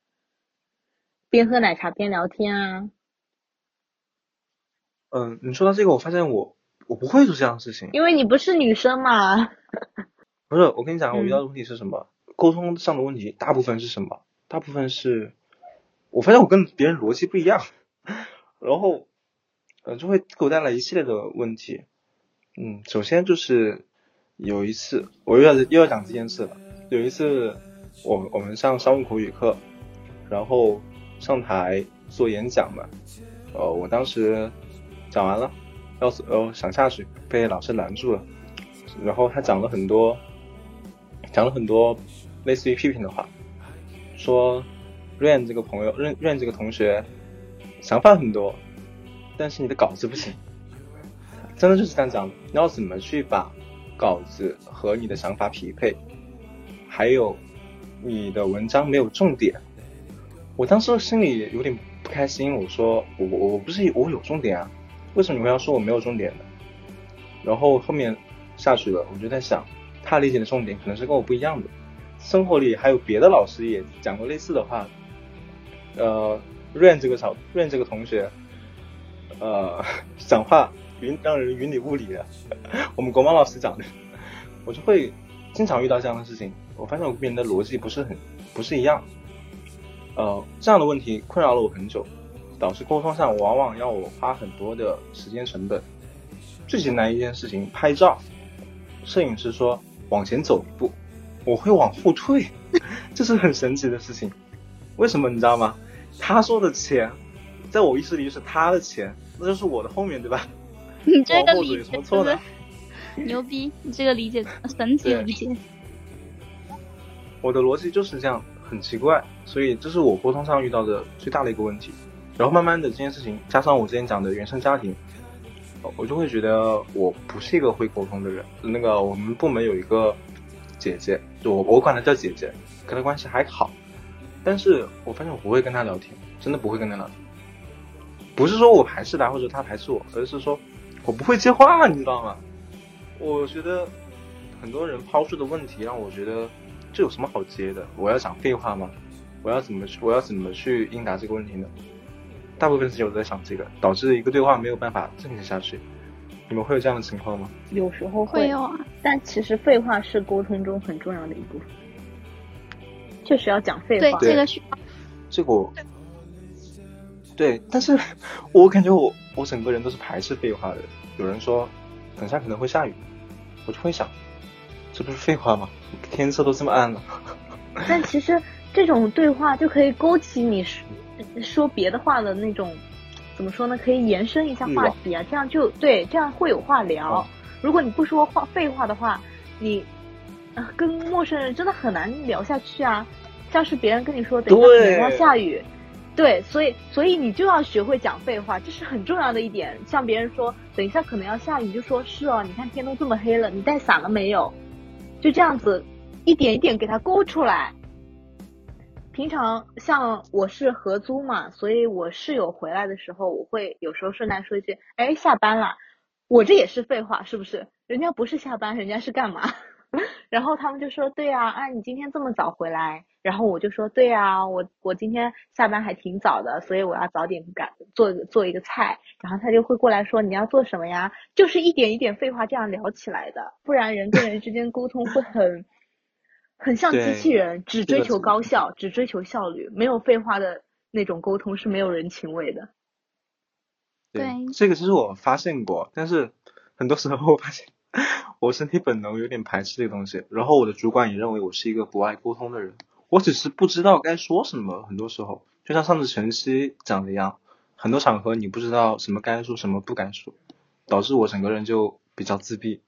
Speaker 1: 边喝奶茶边聊天啊。
Speaker 3: 嗯，你说到这个，我发现我我不会做这样的事情，
Speaker 1: 因为你不是女生嘛。
Speaker 3: 不是，我跟你讲，我遇到的问题是什么？沟通上的问题，大部分是什么？大部分是，我发现我跟别人逻辑不一样，然后，呃，就会给我带来一系列的问题。嗯，首先就是有一次，我又要又要讲这件事了。有一次，我我们上商务口语课，然后。上台做演讲嘛，呃，我当时讲完了，要呃想下去，被老师拦住了。然后他讲了很多，讲了很多类似于批评的话，说 Rain 这个朋友，Rain Rain 这个同学想法很多，但是你的稿子不行。真的就是这样讲，你要怎么去把稿子和你的想法匹配？还有你的文章没有重点。我当时心里有点不开心，我说我我我不是我有重点啊，为什么你们要说我没有重点呢？然后后面下去了，我就在想，他理解的重点可能是跟我不一样的。生活里还有别的老师也讲过类似的话，呃，Rain 这个小 Rain 这个同学，呃，讲话云让人云里雾里的，我们国贸老师讲的，我就会经常遇到这样的事情。我发现我跟别人的逻辑不是很不是一样。呃，这样的问题困扰了我很久，导致沟通上往往要我花很多的时间成本。最简单一件事情，拍照，摄影师说往前走一步，我会往后退，这是很神奇的事情。为什么你知道吗？他说的钱，在我意识里是他的钱，那就是我的后面对吧？
Speaker 2: 你 这个理
Speaker 3: 解错的，
Speaker 2: 牛逼！你这个理解 神奇理解。
Speaker 3: 我的逻辑就是这样，很奇怪，所以这是我沟通上遇到的最大的一个问题。然后慢慢的这件事情，加上我之前讲的原生家庭，我就会觉得我不是一个会沟通的人。那个我们部门有一个姐姐，就我我管她叫姐姐，跟她关系还好，但是我发现我不会跟他聊天，真的不会跟他聊天。不是说我排斥他或者他排斥我，而是说我不会接话，你知道吗？我觉得很多人抛出的问题让我觉得。这有什么好接的？我要讲废话吗？我要怎么去？我要怎么去应答这个问题呢？大部分时间我都在想这个，导致一个对话没有办法进行下去。你们会有这样的情况吗？
Speaker 1: 有时候会
Speaker 2: 有啊，
Speaker 1: 但其实废话是沟通中很重要的一部分，确实要讲废
Speaker 2: 话。对，这个需要。
Speaker 3: 这个，对，但是 我感觉我我整个人都是排斥废话的。有人说，等下可能会下雨，我就会想。这不是废话吗？天色都这么暗了。
Speaker 1: 但其实这种对话就可以勾起你说说别的话的那种，怎么说呢？可以延伸一下话题啊，这样就对，这样会有话聊。如果你不说话废话的话，你跟陌生人真的很难聊下去啊。像是别人跟你说等一下可能要下雨，对，所以所以你就要学会讲废话，这是很重要的一点。像别人说等一下可能要下雨，就说是哦，你看天都这么黑了，你带伞了没有？就这样子，一点一点给他勾出来。平常像我是合租嘛，所以我室友回来的时候，我会有时候顺带说一句：“哎，下班了。”我这也是废话，是不是？人家不是下班，人家是干嘛？然后他们就说：“对啊，啊，你今天这么早回来。”然后我就说：“对啊，我我今天下班还挺早的，所以我要早点赶做做一个菜。”然后他就会过来说：“你要做什么呀？”就是一点一点废话这样聊起来的，不然人跟人之间沟通会很很像机器人，只追求高效，只追求效率，没有废话的那种沟通是没有人情味的。
Speaker 3: 对，这个其实我发现过，但是很多时候我发现。我身体本能有点排斥这个东西，然后我的主管也认为我是一个不爱沟通的人。我只是不知道该说什么，很多时候就像上次晨曦讲的一样，很多场合你不知道什么该说，什么不敢说，导致我整个人就比较自闭。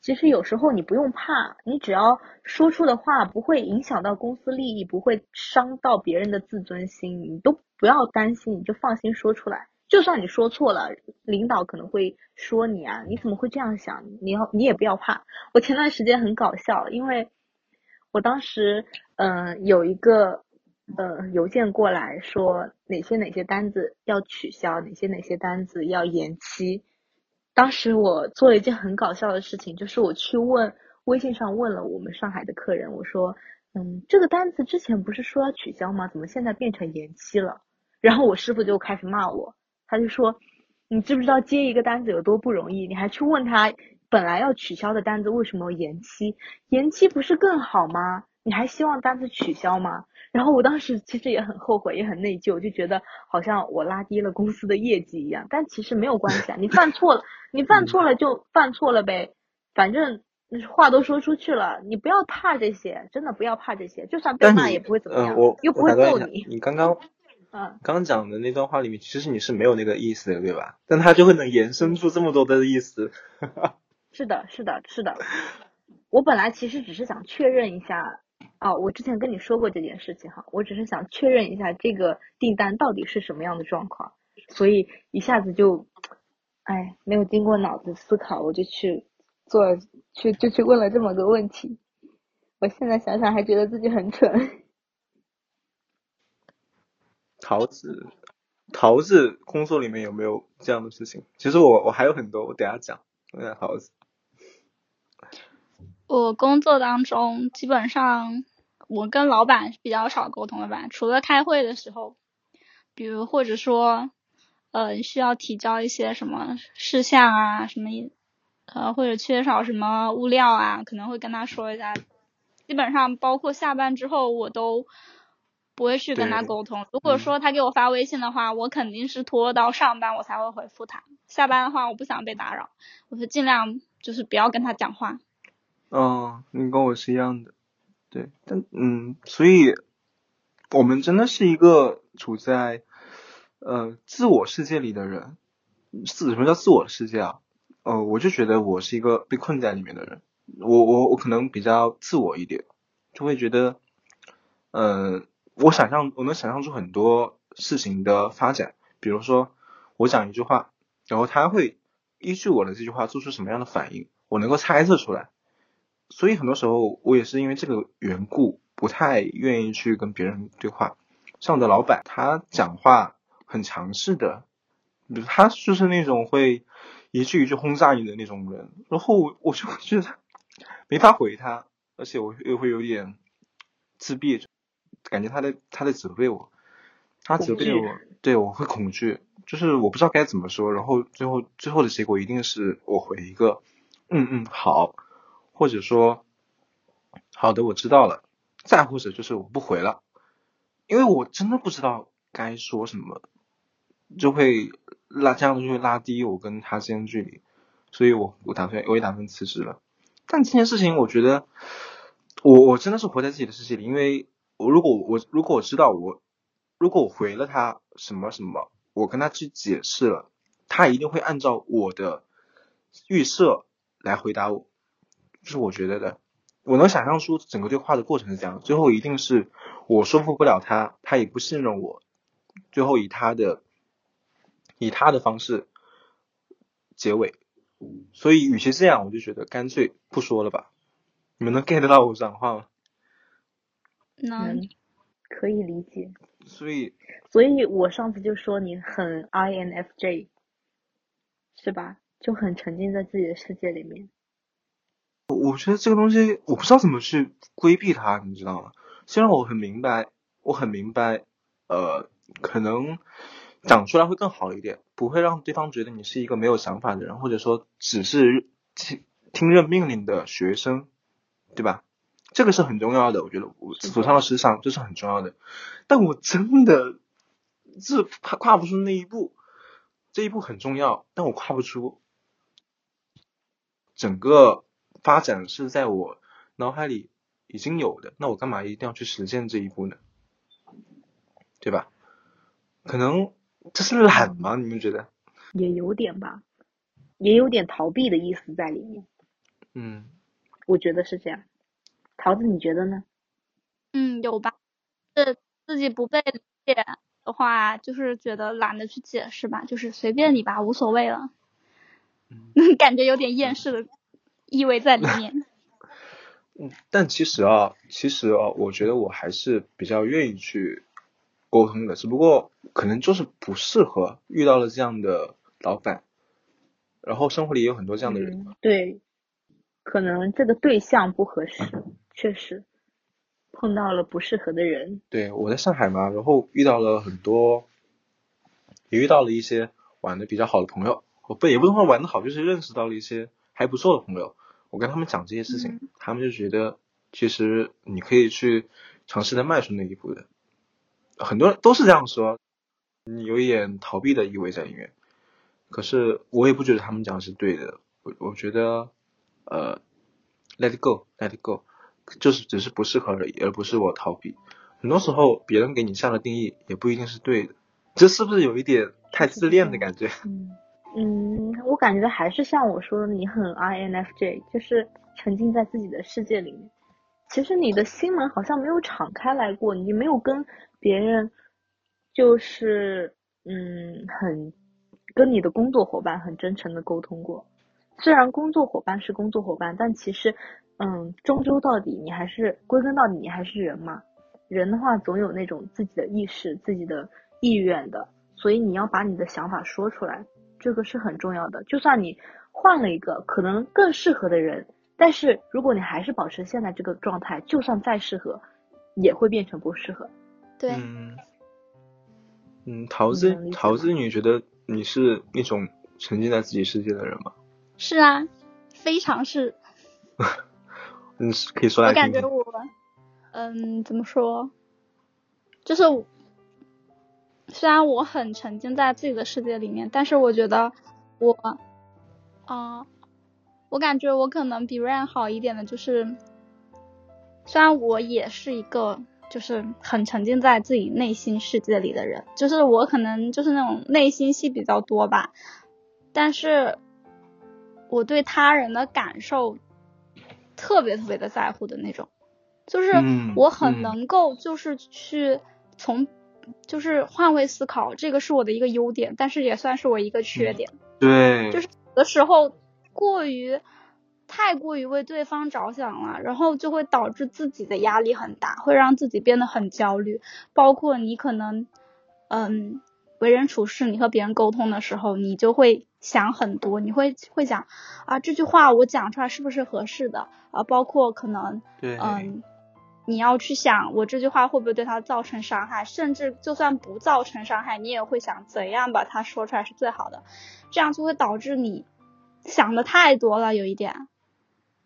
Speaker 1: 其实有时候你不用怕，你只要说出的话不会影响到公司利益，不会伤到别人的自尊心，你都不要担心，你就放心说出来。就算你说错了，领导可能会说你啊，你怎么会这样想？你要你也不要怕。我前段时间很搞笑，因为我当时嗯有一个呃邮件过来说哪些哪些单子要取消，哪些哪些单子要延期。当时我做了一件很搞笑的事情，就是我去问微信上问了我们上海的客人，我说嗯这个单子之前不是说要取消吗？怎么现在变成延期了？然后我师傅就开始骂我。他就说：“你知不知道接一个单子有多不容易？你还去问他本来要取消的单子为什么延期？延期不是更好吗？你还希望单子取消吗？”然后我当时其实也很后悔，也很内疚，就觉得好像我拉低了公司的业绩一样。但其实没有关系啊，你犯错了，你犯错了就犯错了呗，反正话都说出去了，你不要怕这些，真的不要怕这些，就算被骂也不会怎么样，又不会揍你。
Speaker 3: 你刚刚。
Speaker 1: 嗯，
Speaker 3: 刚讲的那段话里面，其实你是没有那个意思的，对吧？但他就会能延伸出这么多的意思。
Speaker 1: 是的，是的，是的。我本来其实只是想确认一下，哦，我之前跟你说过这件事情哈，我只是想确认一下这个订单到底是什么样的状况，所以一下子就，哎，没有经过脑子思考，我就去做，去就去问了这么个问题。我现在想想还觉得自己很蠢。
Speaker 3: 桃子，桃子工作里面有没有这样的事情？其实我我还有很多，我等下讲。问下桃子，
Speaker 2: 我工作当中基本上我跟老板比较少沟通的吧，除了开会的时候，比如或者说呃需要提交一些什么事项啊，什么呃或者缺少什么物料啊，可能会跟他说一下。基本上包括下班之后，我都。不会去跟他沟通。如果说他给我发微信的话，我肯定是拖到上班我才会回复他。下班的话，我不想被打扰，我就尽量就是不要跟他讲话。
Speaker 3: 嗯，你跟我是一样的，对，但嗯，所以我们真的是一个处在呃自我世界里的人。自什么叫自我的世界啊？呃，我就觉得我是一个被困在里面的人。我我我可能比较自我一点，就会觉得，呃，我想象我能想象出很多事情的发展。比如说，我讲一句话，然后他会依据我的这句话做出什么样的反应，我能够猜测出来。所以很多时候，我也是因为这个缘故，不太愿意去跟别人对话。像我的老板，他讲话很强势的，他就是那种会一句一句轰炸你的那种人，然后我就觉得 没法回他，而且我又会有点自闭，感觉他在他在责备我，他责备我，对我会恐惧，就是我不知道该怎么说，然后最后最后的结果一定是我回一个嗯嗯好。或者说，好的，我知道了。再或者就是我不回了，因为我真的不知道该说什么，就会拉这样就会拉低我跟他之间的距离，所以我我打算我也打算辞职了。但这件事情，我觉得我我真的是活在自己的世界里，因为我如果我如果我知道我如果我回了他什么什么，我跟他去解释了，他一定会按照我的预设来回答我。是我觉得的，我能想象出整个对话的过程是这样，最后一定是我说服不了他，他也不信任我，最后以他的以他的方式结尾，所以与其这样，我就觉得干脆不说了吧。你们能 get 到我讲话吗？
Speaker 2: 能，
Speaker 1: 可以理解。
Speaker 3: 所以，
Speaker 1: 所以我上次就说你很 INFJ，是吧？就很沉浸在自己的世界里面。
Speaker 3: 我觉得这个东西我不知道怎么去规避它，你知道吗？虽然我很明白，我很明白，呃，可能讲出来会更好一点，不会让对方觉得你是一个没有想法的人，或者说只是听听任命令的学生，对吧？这个是很重要的，我觉得我走上了职场这是很重要的。但我真的是跨跨不出那一步，这一步很重要，但我跨不出，整个。发展是在我脑海里已经有的，那我干嘛一定要去实践这一步呢？对吧？可能这是懒吗？你们觉得？
Speaker 1: 也有点吧，也有点逃避的意思在里面。
Speaker 3: 嗯，
Speaker 1: 我觉得是这样。桃子，你觉得呢？
Speaker 2: 嗯，有吧。是自己不被理解的话，就是觉得懒得去解释吧，就是随便你吧，无所谓了。
Speaker 3: 嗯，
Speaker 2: 感觉有点厌世的。意味在里面。
Speaker 3: 嗯，但其实啊，其实啊，我觉得我还是比较愿意去沟通的，只不过可能就是不适合遇到了这样的老板，然后生活里也有很多这样的人。
Speaker 1: 对，可能这个对象不合适，确实碰到了不适合的人。
Speaker 3: 对，我在上海嘛，然后遇到了很多，也遇到了一些玩的比较好的朋友，我不也不能说玩的好，就是认识到了一些。还不错的朋友，我跟他们讲这些事情，他们就觉得其实你可以去尝试的迈出那一步的。很多人都是这样说，你有一点逃避的意味在里面。可是我也不觉得他们讲的是对的，我我觉得呃，let it go，let it go，就是只是不适合而已，而不是我逃避。很多时候别人给你下的定义也不一定是对的，这是不是有一点太自恋的感觉？
Speaker 1: 嗯。我感觉还是像我说的，你很 INFJ，就是沉浸在自己的世界里面。其实你的心门好像没有敞开来过，你没有跟别人，就是嗯，很跟你的工作伙伴很真诚的沟通过。虽然工作伙伴是工作伙伴，但其实，嗯，终究到底你还是归根到底你还是人嘛。人的话总有那种自己的意识、自己的意愿的，所以你要把你的想法说出来。这个是很重要的，就算你换了一个可能更适合的人，但是如果你还是保持现在这个状态，就算再适合，也会变成不适合。
Speaker 2: 对。
Speaker 3: 嗯。嗯，桃子，桃子，你觉得你是那种沉浸在自己世界的人吗？
Speaker 2: 是啊，非常是。
Speaker 3: 嗯，可以说来
Speaker 2: 我感觉我，嗯，怎么说？就是虽然我很沉浸在自己的世界里面，但是我觉得我，啊，我感觉我可能比 Rain 好一点的，就是虽然我也是一个就是很沉浸在自己内心世界里的人，就是我可能就是那种内心戏比较多吧，但是我对他人的感受特别特别的在乎的那种。就是我很能够，就是去从，就是换位思考，这个是我的一个优点，但是也算是我一个缺点。
Speaker 3: 对，
Speaker 2: 就是有的时候过于太过于为对方着想了，然后就会导致自己的压力很大，会让自己变得很焦虑。包括你可能，嗯，为人处事，你和别人沟通的时候，你就会想很多，你会会想啊，这句话我讲出来是不是合适的啊？包括可能，嗯。你要去想，我这句话会不会对他造成伤害？甚至就算不造成伤害，你也会想怎样把它说出来是最好的。这样就会导致你想的太多了，有一点。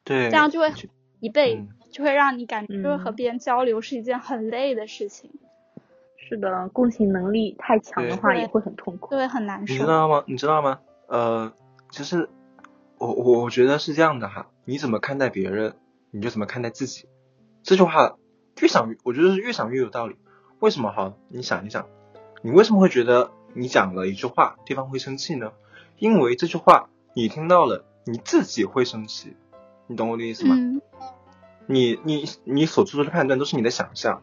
Speaker 3: 对。
Speaker 2: 这样就会一倍，就会让你感觉就是和别人交流是一件很累的事情。
Speaker 1: 是的，共情能力太强的话也会很痛苦，
Speaker 2: 就会很难受。
Speaker 3: 你知道吗？你知道吗？呃，其实我我我觉得是这样的哈，你怎么看待别人，你就怎么看待自己。这句话越想越，我觉得是越想越有道理。为什么哈？你想一想，你为什么会觉得你讲了一句话，对方会生气呢？因为这句话你听到了，你自己会生气。你懂我的意思吗？你你你所做出的判断都是你的想象，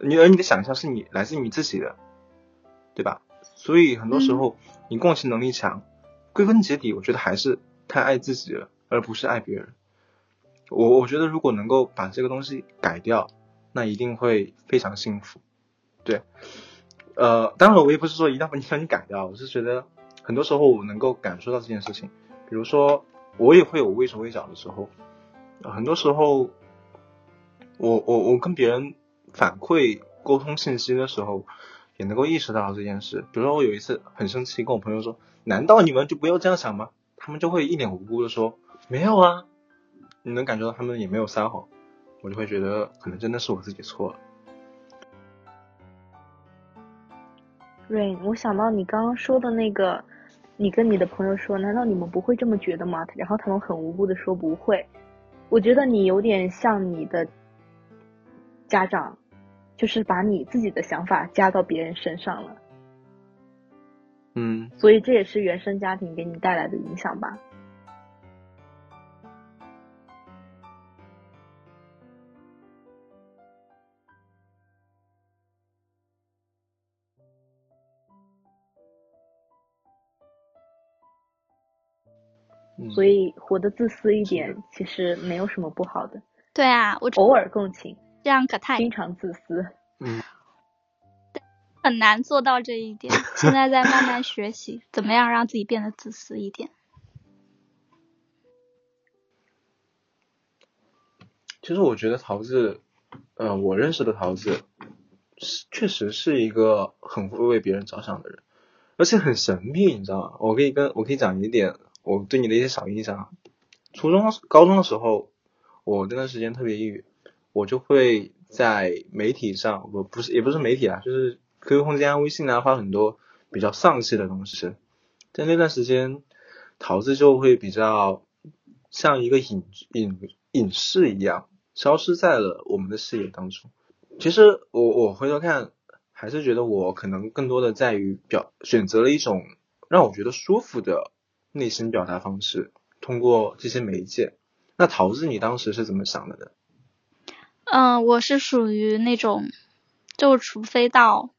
Speaker 3: 你而你的想象是你来自于你自己的，对吧？所以很多时候你共情能力强，归根结底，我觉得还是太爱自己了，而不是爱别人。我我觉得如果能够把这个东西改掉，那一定会非常幸福。对，呃，当然我也不是说一定要把你改掉，我是觉得很多时候我能够感受到这件事情。比如说，我也会有畏手畏脚的时候，很多时候，我我我跟别人反馈沟通信息的时候，也能够意识到这件事。比如说我有一次很生气，跟我朋友说：“难道你们就不要这样想吗？”他们就会一脸无辜的说：“没有啊。”你能感觉到他们也没有撒谎，我就会觉得可能真的是我自己错了。
Speaker 1: Rain，我想到你刚刚说的那个，你跟你的朋友说，难道你们不会这么觉得吗？然后他们很无辜的说不会。我觉得你有点像你的家长，就是把你自己的想法加到别人身上了。
Speaker 3: 嗯。
Speaker 1: 所以这也是原生家庭给你带来的影响吧。所以活得自私一点，其实没有什么不好的。
Speaker 2: 对啊，我
Speaker 1: 偶尔共情，
Speaker 2: 这样可太
Speaker 1: 经常自私。
Speaker 3: 嗯，
Speaker 2: 很难做到这一点。现在在慢慢学习，怎么样让自己变得自私一点。
Speaker 3: 其实我觉得桃子，呃，我认识的桃子，是确实是一个很会为别人着想的人，而且很神秘，你知道吗？我可以跟我可以讲一点。我对你的一些小印象，初中、高中的时候，我那段时间特别抑郁，我就会在媒体上，我不是也不是媒体啊，就是 QQ 空间、微信啊，发很多比较丧气的东西。在那段时间，桃子就会比较像一个隐隐隐士一样，消失在了我们的视野当中。其实我我回头看，还是觉得我可能更多的在于表选择了一种让我觉得舒服的。内心表达方式，通过这些媒介。那桃子，你当时是怎么想的呢？
Speaker 2: 嗯，我是属于那种，就除非到，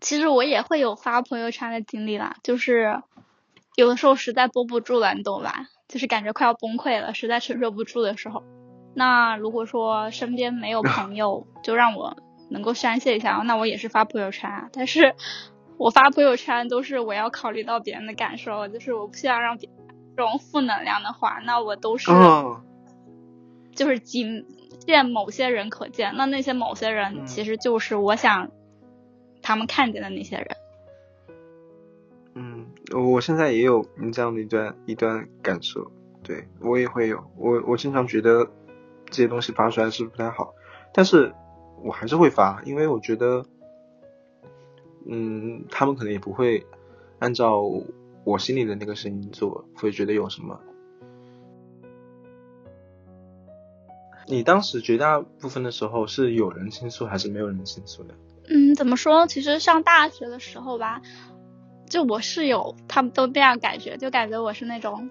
Speaker 2: 其实我也会有发朋友圈的经历啦，就是有的时候实在绷不住了，你懂吧？就是感觉快要崩溃了，实在承受不住的时候。那如果说身边没有朋友，就让我能够宣泄一下，那我也是发朋友圈啊。但是。我发朋友圈都是我要考虑到别人的感受，就是我不希望让别人这种负能量的话，那我都是，就是仅见某些人可见，那那些某些人其实就是我想他们看见的那些人。
Speaker 3: 嗯，我现在也有这样的一段一段感受，对我也会有，我我经常觉得这些东西发出来是不太好，但是我还是会发，因为我觉得，嗯，他们可能也不会按照我心里的那个声音做，会觉得有什么。你当时绝大部分的时候是有人倾诉还是没有人倾诉的？
Speaker 2: 嗯，怎么说？其实上大学的时候吧，就我室友他们都这样感觉，就感觉我是那种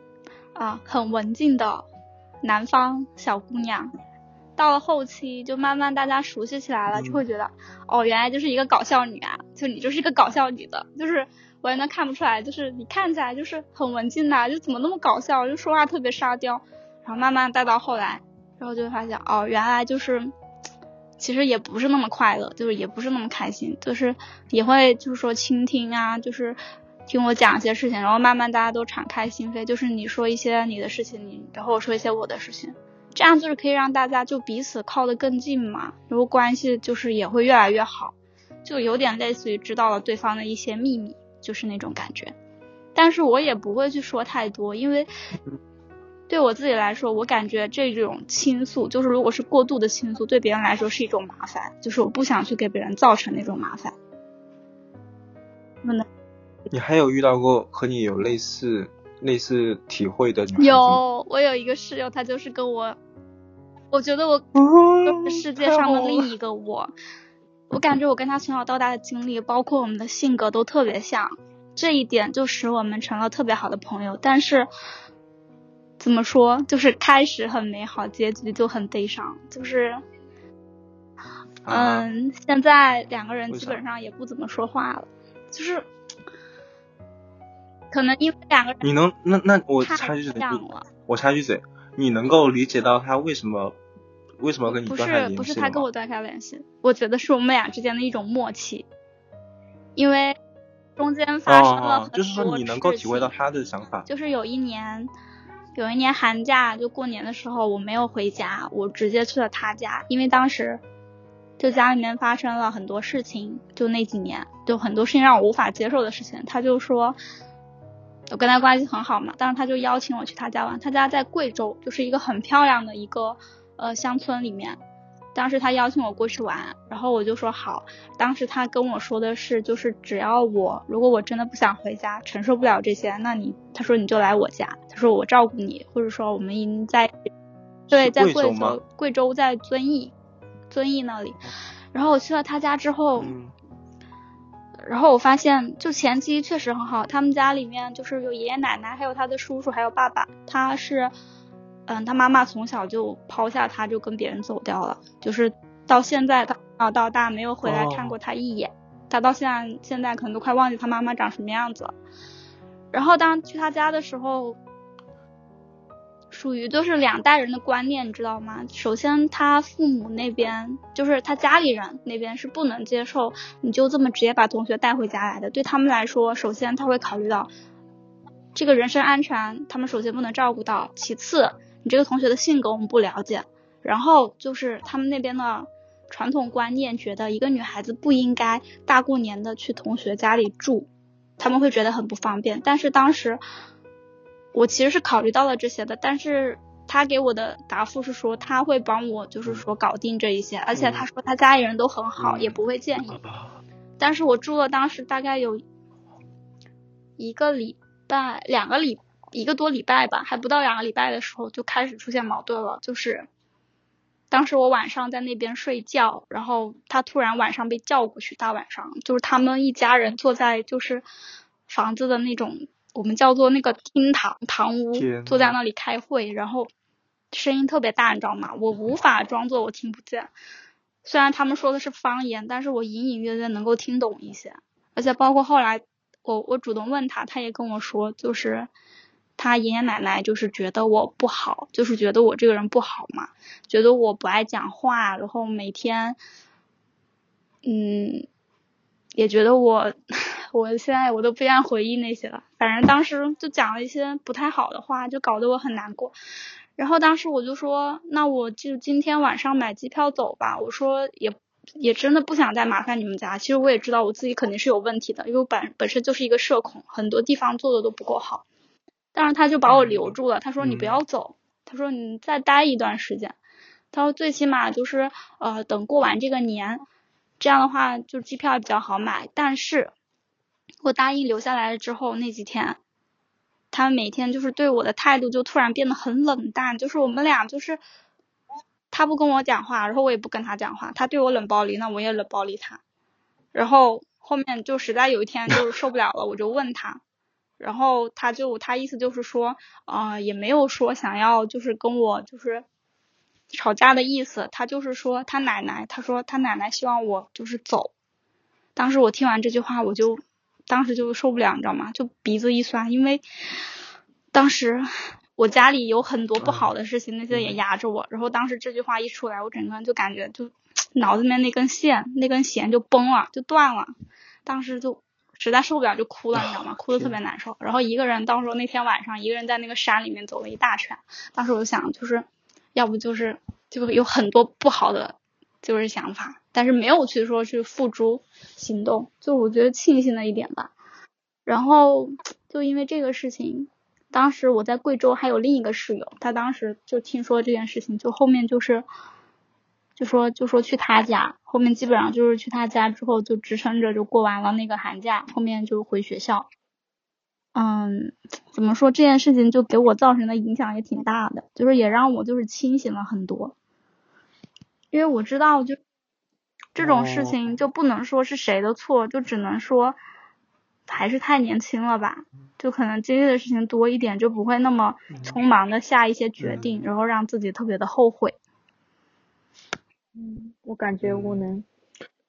Speaker 2: 啊很文静的南方小姑娘。到了后期，就慢慢大家熟悉起来了，就会觉得哦，原来就是一个搞笑女啊，就你就是一个搞笑女的，就是完全看不出来，就是你看起来就是很文静的，就怎么那么搞笑，就说话特别沙雕。然后慢慢带到后来。然后就会发现，哦，原来就是，其实也不是那么快乐，就是也不是那么开心，就是也会就是说倾听啊，就是听我讲一些事情，然后慢慢大家都敞开心扉，就是你说一些你的事情，你然后我说一些我的事情，这样就是可以让大家就彼此靠得更近嘛，然后关系就是也会越来越好，就有点类似于知道了对方的一些秘密，就是那种感觉，但是我也不会去说太多，因为。对我自己来说，我感觉这种倾诉，就是如果是过度的倾诉，对别人来说是一种麻烦，就是我不想去给别人造成那种麻烦。
Speaker 3: 你还有遇到过和你有类似类似体会的女
Speaker 2: 有，我有一个室友，她就是跟我，我觉得我世界上的另一个我，我感觉我跟她从小到大的经历，包括我们的性格都特别像，这一点就使我们成了特别好的朋友，但是。怎么说？就是开始很美好，结局就很悲伤。就是，嗯，现在两个人基本上也不怎么说话了。就是，可能因为两个人，
Speaker 3: 你能那那我插句嘴，我插句嘴，你能够理解到他为什么为什么跟你断开联
Speaker 2: 系不是不是他跟我断开联系，我觉得是我们俩之间的一种默契，因为中间发生了很
Speaker 3: 多就是说你能够体会到他的想法。
Speaker 2: 就是有一年。有一年寒假，就过年的时候，我没有回家，我直接去了他家，因为当时就家里面发生了很多事情，就那几年，就很多事情让我无法接受的事情。他就说，我跟他关系很好嘛，但是他就邀请我去他家玩，他家在贵州，就是一个很漂亮的一个呃乡村里面。当时他邀请我过去玩，然后我就说好。当时他跟我说的是，就是只要我如果我真的不想回家，承受不了这些，那你他说你就来我家，他说我照顾你，或者说我们已经在对在贵州贵州在遵义遵义那里。然后我去了他家之后，然后我发现就前期确实很好，他们家里面就是有爷爷奶奶，还有他的叔叔，还有爸爸，他是。嗯，他妈妈从小就抛下他，就跟别人走掉了。就是到现在，他啊到大没有回来看过他一眼。他到现在现在可能都快忘记他妈妈长什么样子了。然后当去他家的时候，属于就是两代人的观念，你知道吗？首先他父母那边，就是他家里人那边是不能接受你就这么直接把同学带回家来的。对他们来说，首先他会考虑到这个人身安全，他们首先不能照顾到。其次。你这个同学的性格我们不了解，然后就是他们那边的传统观念，觉得一个女孩子不应该大过年的去同学家里住，他们会觉得很不方便。但是当时我其实是考虑到了这些的，但是他给我的答复是说他会帮我，就是说搞定这一些，而且他说他家里人都很好，也不会介意。但是我住了当时大概有一个礼拜，两个礼。一个多礼拜吧，还不到两个礼拜的时候就开始出现矛盾了。就是当时我晚上在那边睡觉，然后他突然晚上被叫过去，大晚上就是他们一家人坐在就是房子的那种我们叫做那个厅堂堂屋，坐在那里开会，然后声音特别大，你知道吗？我无法装作我听不见，虽然他们说的是方言，但是我隐隐约约能够听懂一些。而且包括后来我我主动问他，他也跟我说，就是。他爷爷奶奶就是觉得我不好，就是觉得我这个人不好嘛，觉得我不爱讲话，然后每天，嗯，也觉得我，我现在我都不愿回忆那些了。反正当时就讲了一些不太好的话，就搞得我很难过。然后当时我就说，那我就今天晚上买机票走吧。我说也也真的不想再麻烦你们家。其实我也知道我自己肯定是有问题的，因为我本本身就是一个社恐，很多地方做的都不够好。但是他就把我留住了，他说你不要走，他说你再待一段时间。他说最起码就是呃等过完这个年，这样的话就机票比较好买。但是我答应留下来了之后那几天，他们每天就是对我的态度就突然变得很冷淡，就是我们俩就是他不跟我讲话，然后我也不跟他讲话，他对我冷暴力，那我也冷暴力他。然后后面就实在有一天就是受不了了，我就问他。然后他就他意思就是说，呃，也没有说想要就是跟我就是吵架的意思，他就是说他奶奶，他说他奶奶希望我就是走。当时我听完这句话，我就当时就受不了，你知道吗？就鼻子一酸，因为当时我家里有很多不好的事情，那些也压着我。然后当时这句话一出来，我整个人就感觉就 脑子里面那根线那根弦就崩了，就断了。当时就。实在受不了就哭了，你知道吗？哭的特别难受。然后一个人，到时候那天晚上一个人在那个山里面走了一大圈。当时我就想，就是要不就是就有很多不好的就是想法，但是没有去说去付诸行动。就我觉得庆幸的一点吧。然后就因为这个事情，当时我在贵州还有另一个室友，他当时就听说这件事情，就后面就是。就说就说去他家，后面基本上就是去他家之后就支撑着就过完了那个寒假，后面就回学校。嗯，怎么说这件事情就给我造成的影响也挺大的，就是也让我就是清醒了很多。因为我知道就这种事情就不能说是谁的错，就只能说还是太年轻了吧，就可能经历的事情多一点，就不会那么匆忙的下一些决定，然后让自己特别的后悔。
Speaker 1: 嗯，我感觉我能。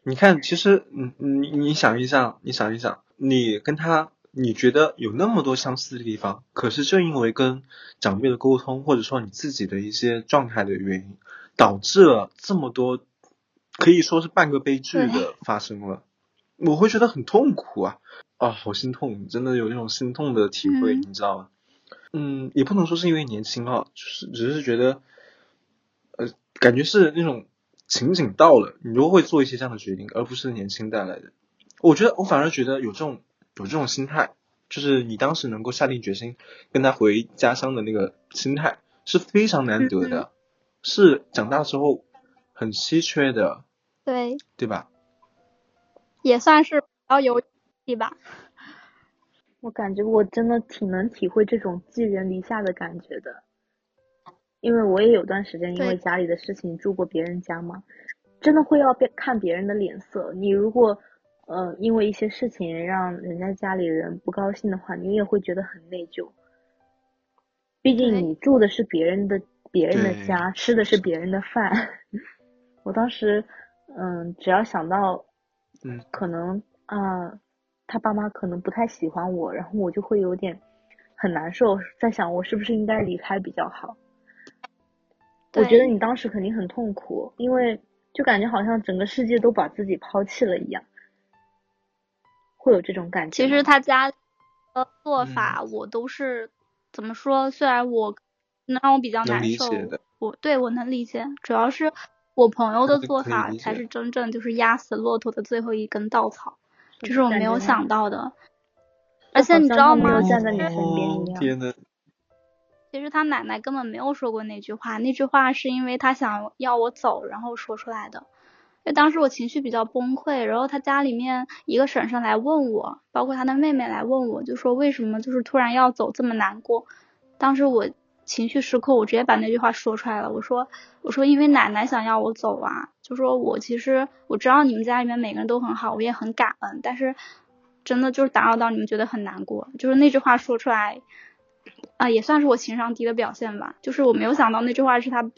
Speaker 3: 你看，其实，嗯，你你想一想，你想一想，你跟他，你觉得有那么多相似的地方，可是正因为跟长辈的沟通，或者说你自己的一些状态的原因，导致了这么多，可以说是半个悲剧的发生了。我会觉得很痛苦啊，啊，好心痛，真的有那种心痛的体会，你知道吗？嗯，也不能说是因为年轻啊，就是只是觉得，呃，感觉是那种。情景到了，你就会做一些这样的决定，而不是年轻带来的。我觉得，我反而觉得有这种有这种心态，就是你当时能够下定决心跟他回家乡的那个心态是非常难得的，是长大之后很稀缺的。
Speaker 2: 对，
Speaker 3: 对吧？
Speaker 2: 也算是比较有气吧。
Speaker 1: 我感觉我真的挺能体会这种寄人篱下的感觉的。因为我也有段时间因为家里的事情住过别人家嘛，真的会要别看别人的脸色。你如果呃因为一些事情让人家家里人不高兴的话，你也会觉得很内疚。毕竟你住的是别人的别人的家，吃的是别人的饭。我当时嗯，只要想到
Speaker 3: 嗯
Speaker 1: 可能啊他爸妈可能不太喜欢我，然后我就会有点很难受，在想我是不是应该离开比较好。我觉得你当时肯定很痛苦，因为就感觉好像整个世界都把自己抛弃了一样，会有这种感觉。
Speaker 2: 其实他家的做法我都是怎么说？虽然我能让我比较难受，我对我能理解，主要是我朋友的做法才是真正就是压死骆驼的最后一根稻草，这是我没有想到的。而且你知道吗？
Speaker 1: 站在你身边一
Speaker 3: 样。
Speaker 2: 其实他奶奶根本没有说过那句话，那句话是因为他想要我走，然后说出来的。因为当时我情绪比较崩溃，然后他家里面一个婶婶来问我，包括他的妹妹来问我，就说为什么就是突然要走这么难过。当时我情绪失控，我直接把那句话说出来了。我说我说因为奶奶想要我走啊，就说我其实我知道你们家里面每个人都很好，我也很感恩，但是真的就是打扰到你们，觉得很难过。就是那句话说出来。啊，也算是我情商低的表现吧。就是我没有想到那句话是他，觉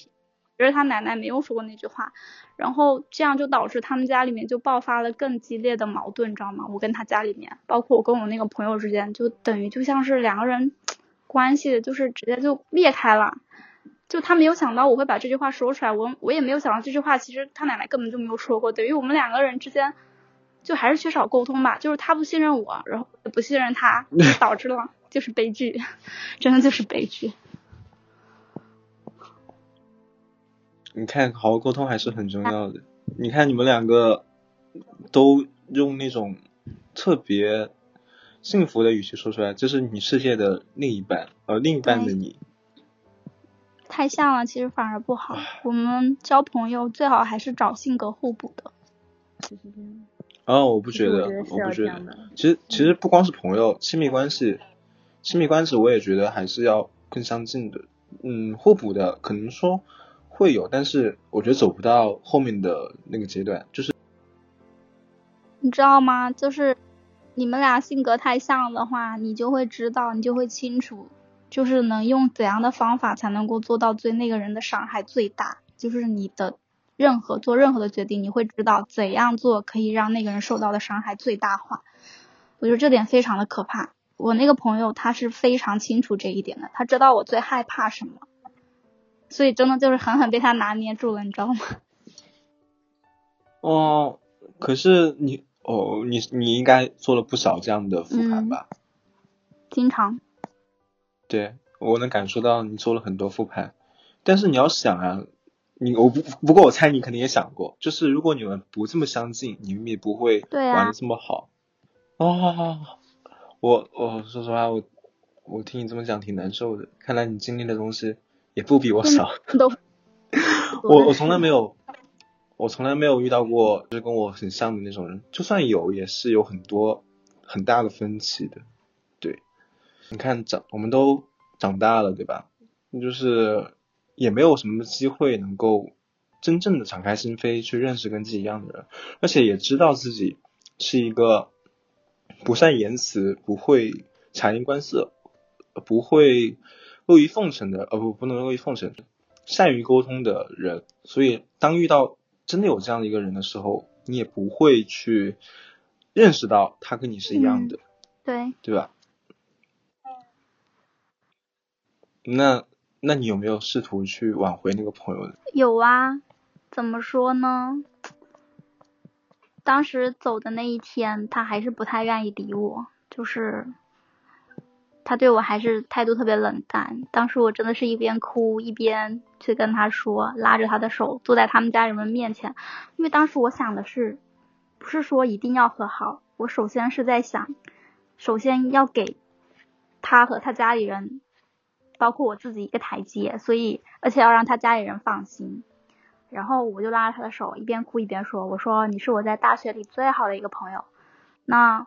Speaker 2: 得他奶奶没有说过那句话，然后这样就导致他们家里面就爆发了更激烈的矛盾，你知道吗？我跟他家里面，包括我跟我那个朋友之间，就等于就像是两个人关系就是直接就裂开了。就他没有想到我会把这句话说出来，我我也没有想到这句话其实他奶奶根本就没有说过，等于我们两个人之间就还是缺少沟通吧。就是他不信任我，然后也不信任他，导致了。就是悲剧，真的就是悲剧。
Speaker 3: 你看，好好沟通还是很重要的。你看，你们两个都用那种特别幸福的语气说出来，这是你世界的另一半，呃，另一半的你。
Speaker 2: 太像了，其实反而不好。我们交朋友最好还是找性格互补的。
Speaker 3: 哦，我不觉得，我不觉得。其实其实不光是朋友，亲密关系，亲密关系我也觉得还是要更相近的。嗯，互补的可能说会有，但是我觉得走不到后面的那个阶段。就是
Speaker 2: 你知道吗？就是你们俩性格太像的话，你就会知道，你就会清楚，就是能用怎样的方法才能够做到对那个人的伤害最大。就是你的任何做任何的决定，你会知道怎样做可以让那个人受到的伤害最大化。我觉得这点非常的可怕。我那个朋友他是非常清楚这一点的，他知道我最害怕什么，所以真的就是狠狠被他拿捏住了，你知道吗？
Speaker 3: 哦，可是你哦，你你应该做了不少这样的复盘吧？
Speaker 2: 经常。
Speaker 3: 对，我能感受到你做了很多复盘，但是你要想啊，你我不不过我猜你肯定也想过，就是如果你们不这么相近，你们也不会玩的这么好。哦。我我说实话，我我听你这么讲挺难受的。看来你经历的东西也不比我少。
Speaker 2: 都。
Speaker 3: 我我从来没有，我从来没有遇到过就是跟我很像的那种人。就算有，也是有很多很大的分歧的。对，你看长我们都长大了，对吧？就是也没有什么机会能够真正的敞开心扉去认识跟自己一样的人，而且也知道自己是一个。不善言辞，不会察言观色，不会阿谀奉承的，呃不，不能阿谀奉承，善于沟通的人。所以，当遇到真的有这样的一个人的时候，你也不会去认识到他跟你是一样的，
Speaker 2: 对，
Speaker 3: 对吧？那，那你有没有试图去挽回那个朋友？
Speaker 2: 有啊，怎么说呢？当时走的那一天，他还是不太愿意理我，就是他对我还是态度特别冷淡。当时我真的是一边哭一边去跟他说，拉着他的手坐在他们家人们面前，因为当时我想的是，不是说一定要和好，我首先是在想，首先要给他和他家里人，包括我自己一个台阶，所以而且要让他家里人放心。然后我就拉着他的手，一边哭一边说：“我说你是我在大学里最好的一个朋友，那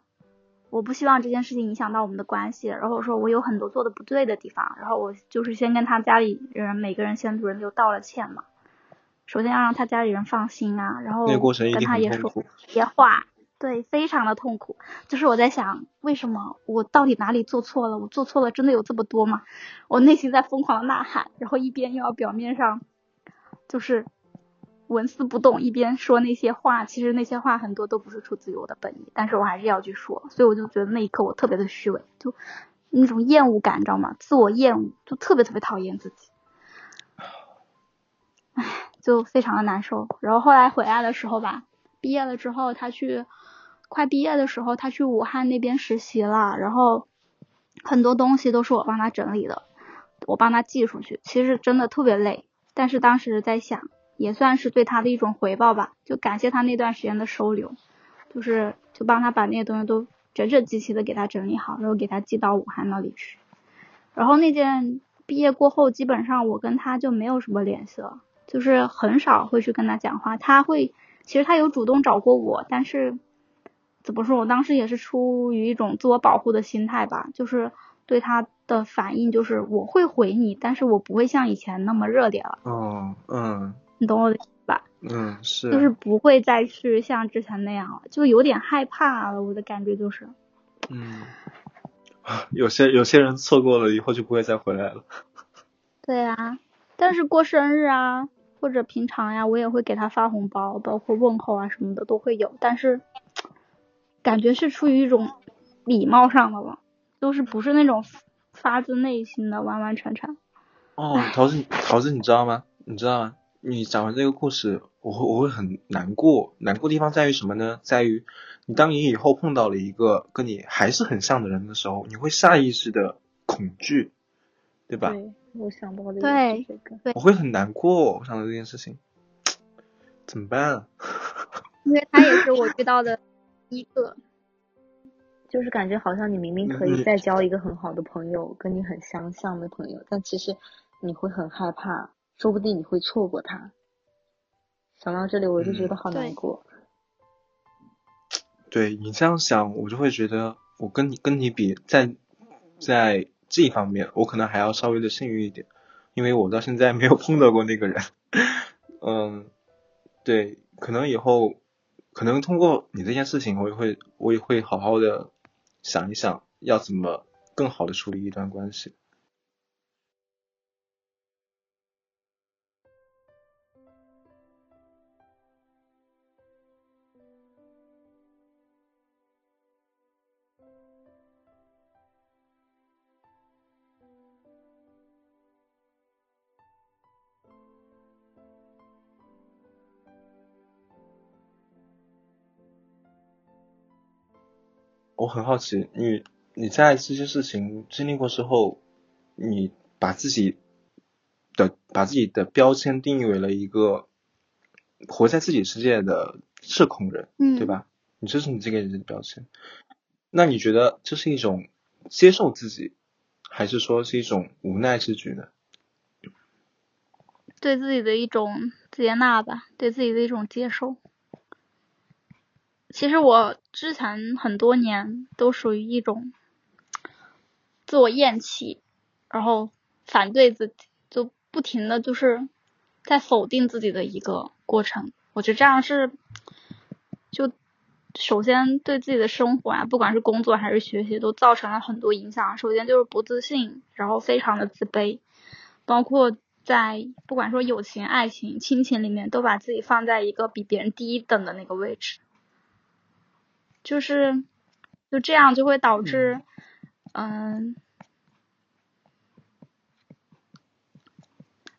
Speaker 2: 我不希望这件事情影响到我们的关系。然后我说我有很多做的不对的地方，然后我就是先跟他家里人每个人先轮流道了歉嘛。首先要让他家里人放心啊，然后跟他也说别话，对，非常的痛苦。就是我在想，为什么我到底哪里做错了？我做错了真的有这么多吗？我内心在疯狂的呐喊，然后一边又要表面上就是。纹丝不动，一边说那些话，其实那些话很多都不是出自于我的本意，但是我还是要去说，所以我就觉得那一刻我特别的虚伪，就那种厌恶感，你知道吗？自我厌恶，就特别特别讨厌自己，唉，就非常的难受。然后后来回来的时候吧，毕业了之后，他去快毕业的时候，他去武汉那边实习了，然后很多东西都是我帮他整理的，我帮他寄出去，其实真的特别累，但是当时在想。也算是对他的一种回报吧，就感谢他那段时间的收留，就是就帮他把那些东西都整整齐齐的给他整理好，然后给他寄到武汉那里去。然后那件毕业过后，基本上我跟他就没有什么联系了，就是很少会去跟他讲话。他会，其实他有主动找过我，但是怎么说，我当时也是出于一种自我保护的心态吧，就是对他的反应就是我会回你，但是我不会像以前那么热烈了。
Speaker 3: 哦，嗯。
Speaker 2: 你懂我的意思吧？
Speaker 3: 嗯，是，
Speaker 2: 就是不会再去像之前那样了，就有点害怕了。我的感觉就是，
Speaker 3: 嗯，有些有些人错过了以后就不会再回来了。
Speaker 2: 对啊，但是过生日啊或者平常呀，我也会给他发红包，包括问候啊什么的都会有，但是感觉是出于一种礼貌上的了，就是不是那种发自内心的完完全全。
Speaker 3: 哦，桃子，桃子，你知道吗？你知道吗？你讲完这个故事，我会我会很难过。难过地方在于什么呢？在于你当你以后碰到了一个跟你还是很像的人的时候，你会下意识的恐惧，对吧？
Speaker 1: 对，我想到的
Speaker 2: 对
Speaker 1: 这个。
Speaker 2: 对，
Speaker 3: 我会很难过。我想到这件事情，怎么办啊？
Speaker 2: 因为他也是我遇到的一个，
Speaker 1: 就是感觉好像你明明可以再交一个很好的朋友，跟你很相像的朋友，但其实。你会很害怕，说不定你会错过他。想到这里，我就觉得好难过。
Speaker 3: 对你这样想，我就会觉得我跟你跟你比，在在这一方面，我可能还要稍微的幸运一点，因为我到现在没有碰到过那个人。嗯，对，可能以后，可能通过你这件事情，我也会我也会好好的想一想，要怎么更好的处理一段关系。很好奇，你你在这些事情经历过之后，你把自己的把自己的标签定义为了一个活在自己世界的社恐人，
Speaker 2: 嗯，
Speaker 3: 对吧？你这是你这个人的标签。那你觉得这是一种接受自己，还是说是一种无奈之举呢？
Speaker 2: 对自己的一种接纳吧，对自己的一种接受。其实我之前很多年都属于一种自我厌弃，然后反对自己，就不停的就是在否定自己的一个过程。我觉得这样是，就首先对自己的生活啊，不管是工作还是学习，都造成了很多影响。首先就是不自信，然后非常的自卑，包括在不管说友情、爱情、亲情里面，都把自己放在一个比别人低一等的那个位置。就是，就这样就会导致，嗯，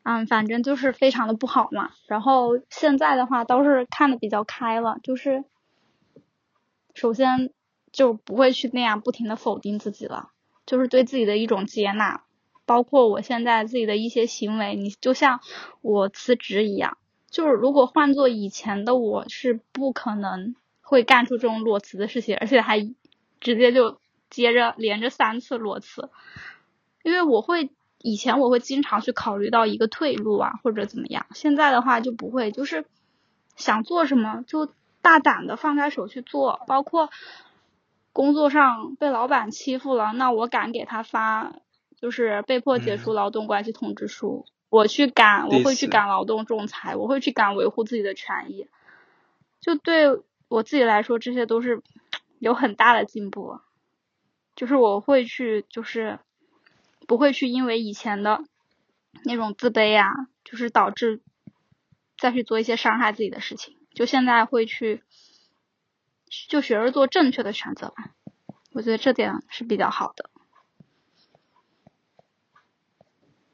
Speaker 2: 嗯，反正就是非常的不好嘛。然后现在的话倒是看的比较开了，就是首先就不会去那样不停的否定自己了，就是对自己的一种接纳。包括我现在自己的一些行为，你就像我辞职一样，就是如果换做以前的我，是不可能。会干出这种裸辞的事情，而且还直接就接着连着三次裸辞，因为我会以前我会经常去考虑到一个退路啊或者怎么样，现在的话就不会，就是想做什么就大胆的放开手去做，包括工作上被老板欺负了，那我敢给他发就是被迫解除劳动关系通知书，我去赶，我会去赶劳动仲裁，我会去赶维护自己的权益，就对。我自己来说，这些都是有很大的进步，就是我会去，就是不会去因为以前的那种自卑啊，就是导致再去做一些伤害自己的事情。就现在会去，就学着做正确的选择吧。我觉得这点是比较好的。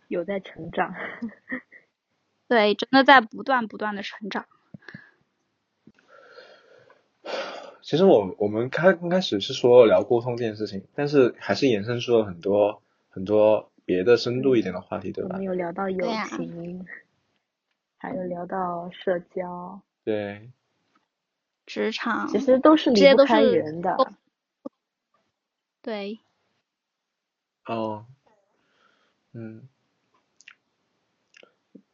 Speaker 1: 有在成长，
Speaker 2: 对，真的在不断不断的成长。
Speaker 3: 其实我我们开刚开始是说聊沟通这件事情，但是还是延伸出了很多很多别的深度一点的话题，对吧？
Speaker 1: 我们有聊到友情，还有聊到社交，
Speaker 3: 对，
Speaker 2: 职场，
Speaker 1: 其实都是离不开人的，
Speaker 2: 对。
Speaker 3: 哦，嗯，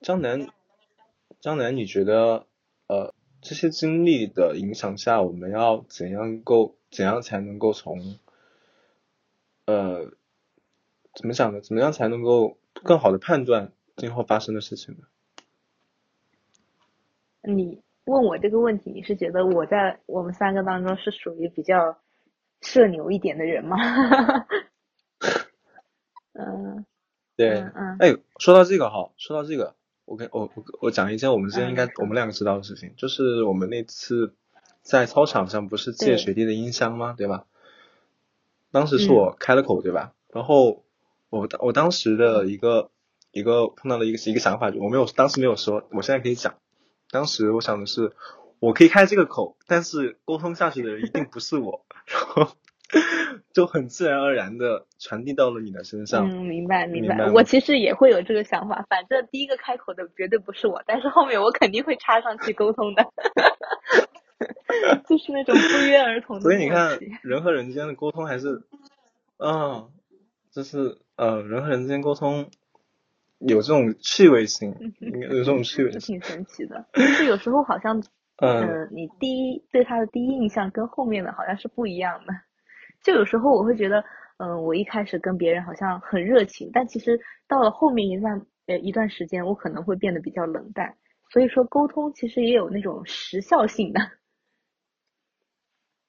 Speaker 3: 张楠，张楠，你觉得呃？这些经历的影响下，我们要怎样够怎样才能够从，呃，怎么想呢？怎么样才能够更好的判断今后发生的事情呢？
Speaker 1: 你问我这个问题，你是觉得我在我们三个当中是属于比较社牛一点的人吗？嗯，
Speaker 3: 对，
Speaker 1: 嗯，
Speaker 3: 哎，说到这个哈，说到这个。我跟我我我讲一件我们之间应该我们两个知道的事情，就是我们那次在操场上不是借学弟的音箱吗？对吧？当时是我开了口，对吧？然后我我当时的一个一个碰到了一个一个想法，我没有当时没有说，我现在可以讲。当时我想的是，我可以开这个口，但是沟通下去的人一定不是我。然后。就很自然而然的传递到了你的身上。
Speaker 1: 嗯，明白
Speaker 3: 明
Speaker 1: 白。我其实也会有这个想法，反正第一个开口的绝对不是我，但是后面我肯定会插上去沟通的。就是那种不约而同的。
Speaker 3: 所以你看，人和人之间的沟通还是，嗯，就是呃，人和人之间沟通，有这种趣味性，有这种趣味
Speaker 1: 性，挺神奇的。就是有时候好像，嗯，你第一对他的第一印象跟后面的好像是不一样的。就有时候我会觉得，嗯，我一开始跟别人好像很热情，但其实到了后面一段呃一段时间，我可能会变得比较冷淡。所以说，沟通其实也有那种时效性的，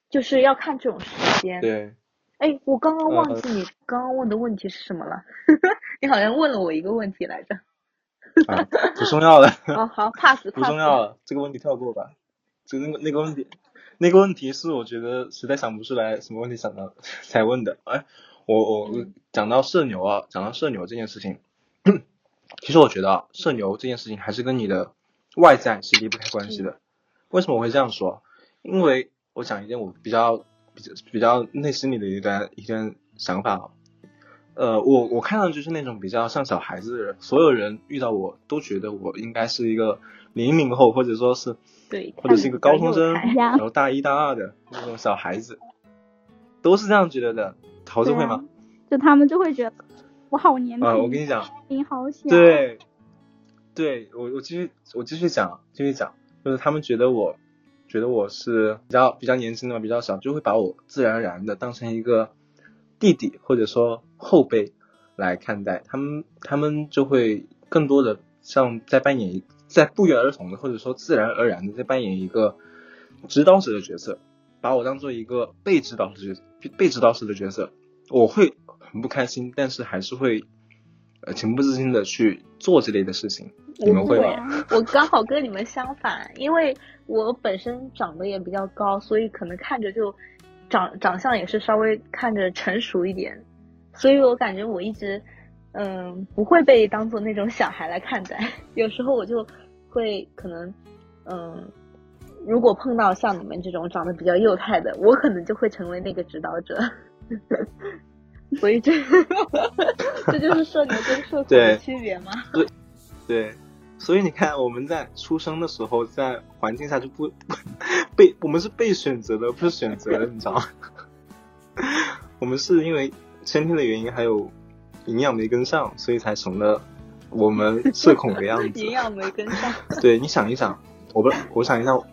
Speaker 1: 就是要看这种时间。
Speaker 3: 对。
Speaker 1: 哎，我刚刚忘记你刚刚问的问题是什么了。你好像问了我一个问题来着。
Speaker 3: 啊，不重要的。
Speaker 1: 哦，好，pass。
Speaker 3: 不重要了，这个问题跳过吧。就那个那个问题，那个问题是我觉得实在想不出来什么问题想到 才问的。哎，我我讲到社牛啊，讲到社牛这件事情，其实我觉得啊，社牛这件事情还是跟你的外在是离不开关系的。为什么我会这样说？因为我讲一件我比较。比较比较内心里的一段一段想法啊，呃，我我看上去是那种比较像小孩子的人，所有人遇到我都觉得我应该是一个零零后，或者说是
Speaker 1: 对，
Speaker 3: 或者是一个高中生，然后大一大二的那种小孩子，都是这样觉得的。桃子会吗？
Speaker 2: 就他们就会觉得我好年轻，
Speaker 3: 我跟你讲，
Speaker 2: 你好小。
Speaker 3: 对，对我我继续我继续讲继续讲，就是他们觉得我。觉得我是比较比较年轻的嘛，比较小，就会把我自然而然的当成一个弟弟或者说后辈来看待。他们他们就会更多的像在扮演在不约而同的或者说自然而然的在扮演一个指导者的角色，把我当做一个被指导者被指导者的角色。我会很不开心，但是还是会呃情不自禁的去做这类的事情。你们会
Speaker 1: 吗？我刚好跟你们相反，因为我本身长得也比较高，所以可能看着就长长相也是稍微看着成熟一点，所以我感觉我一直嗯不会被当做那种小孩来看待。有时候我就会可能嗯，如果碰到像你们这种长得比较幼态的，我可能就会成为那个指导者。所以这 这就是社牛跟社恐的区别吗？
Speaker 3: 对对。所以你看，我们在出生的时候，在环境下就不被我们是被选择的，不是选择的，你知道吗？我们是因为先天的原因，还有营养没跟上，所以才成了我们社恐的样子。
Speaker 1: 营养没跟上。
Speaker 3: 对，你想一想，我不，我想一下，我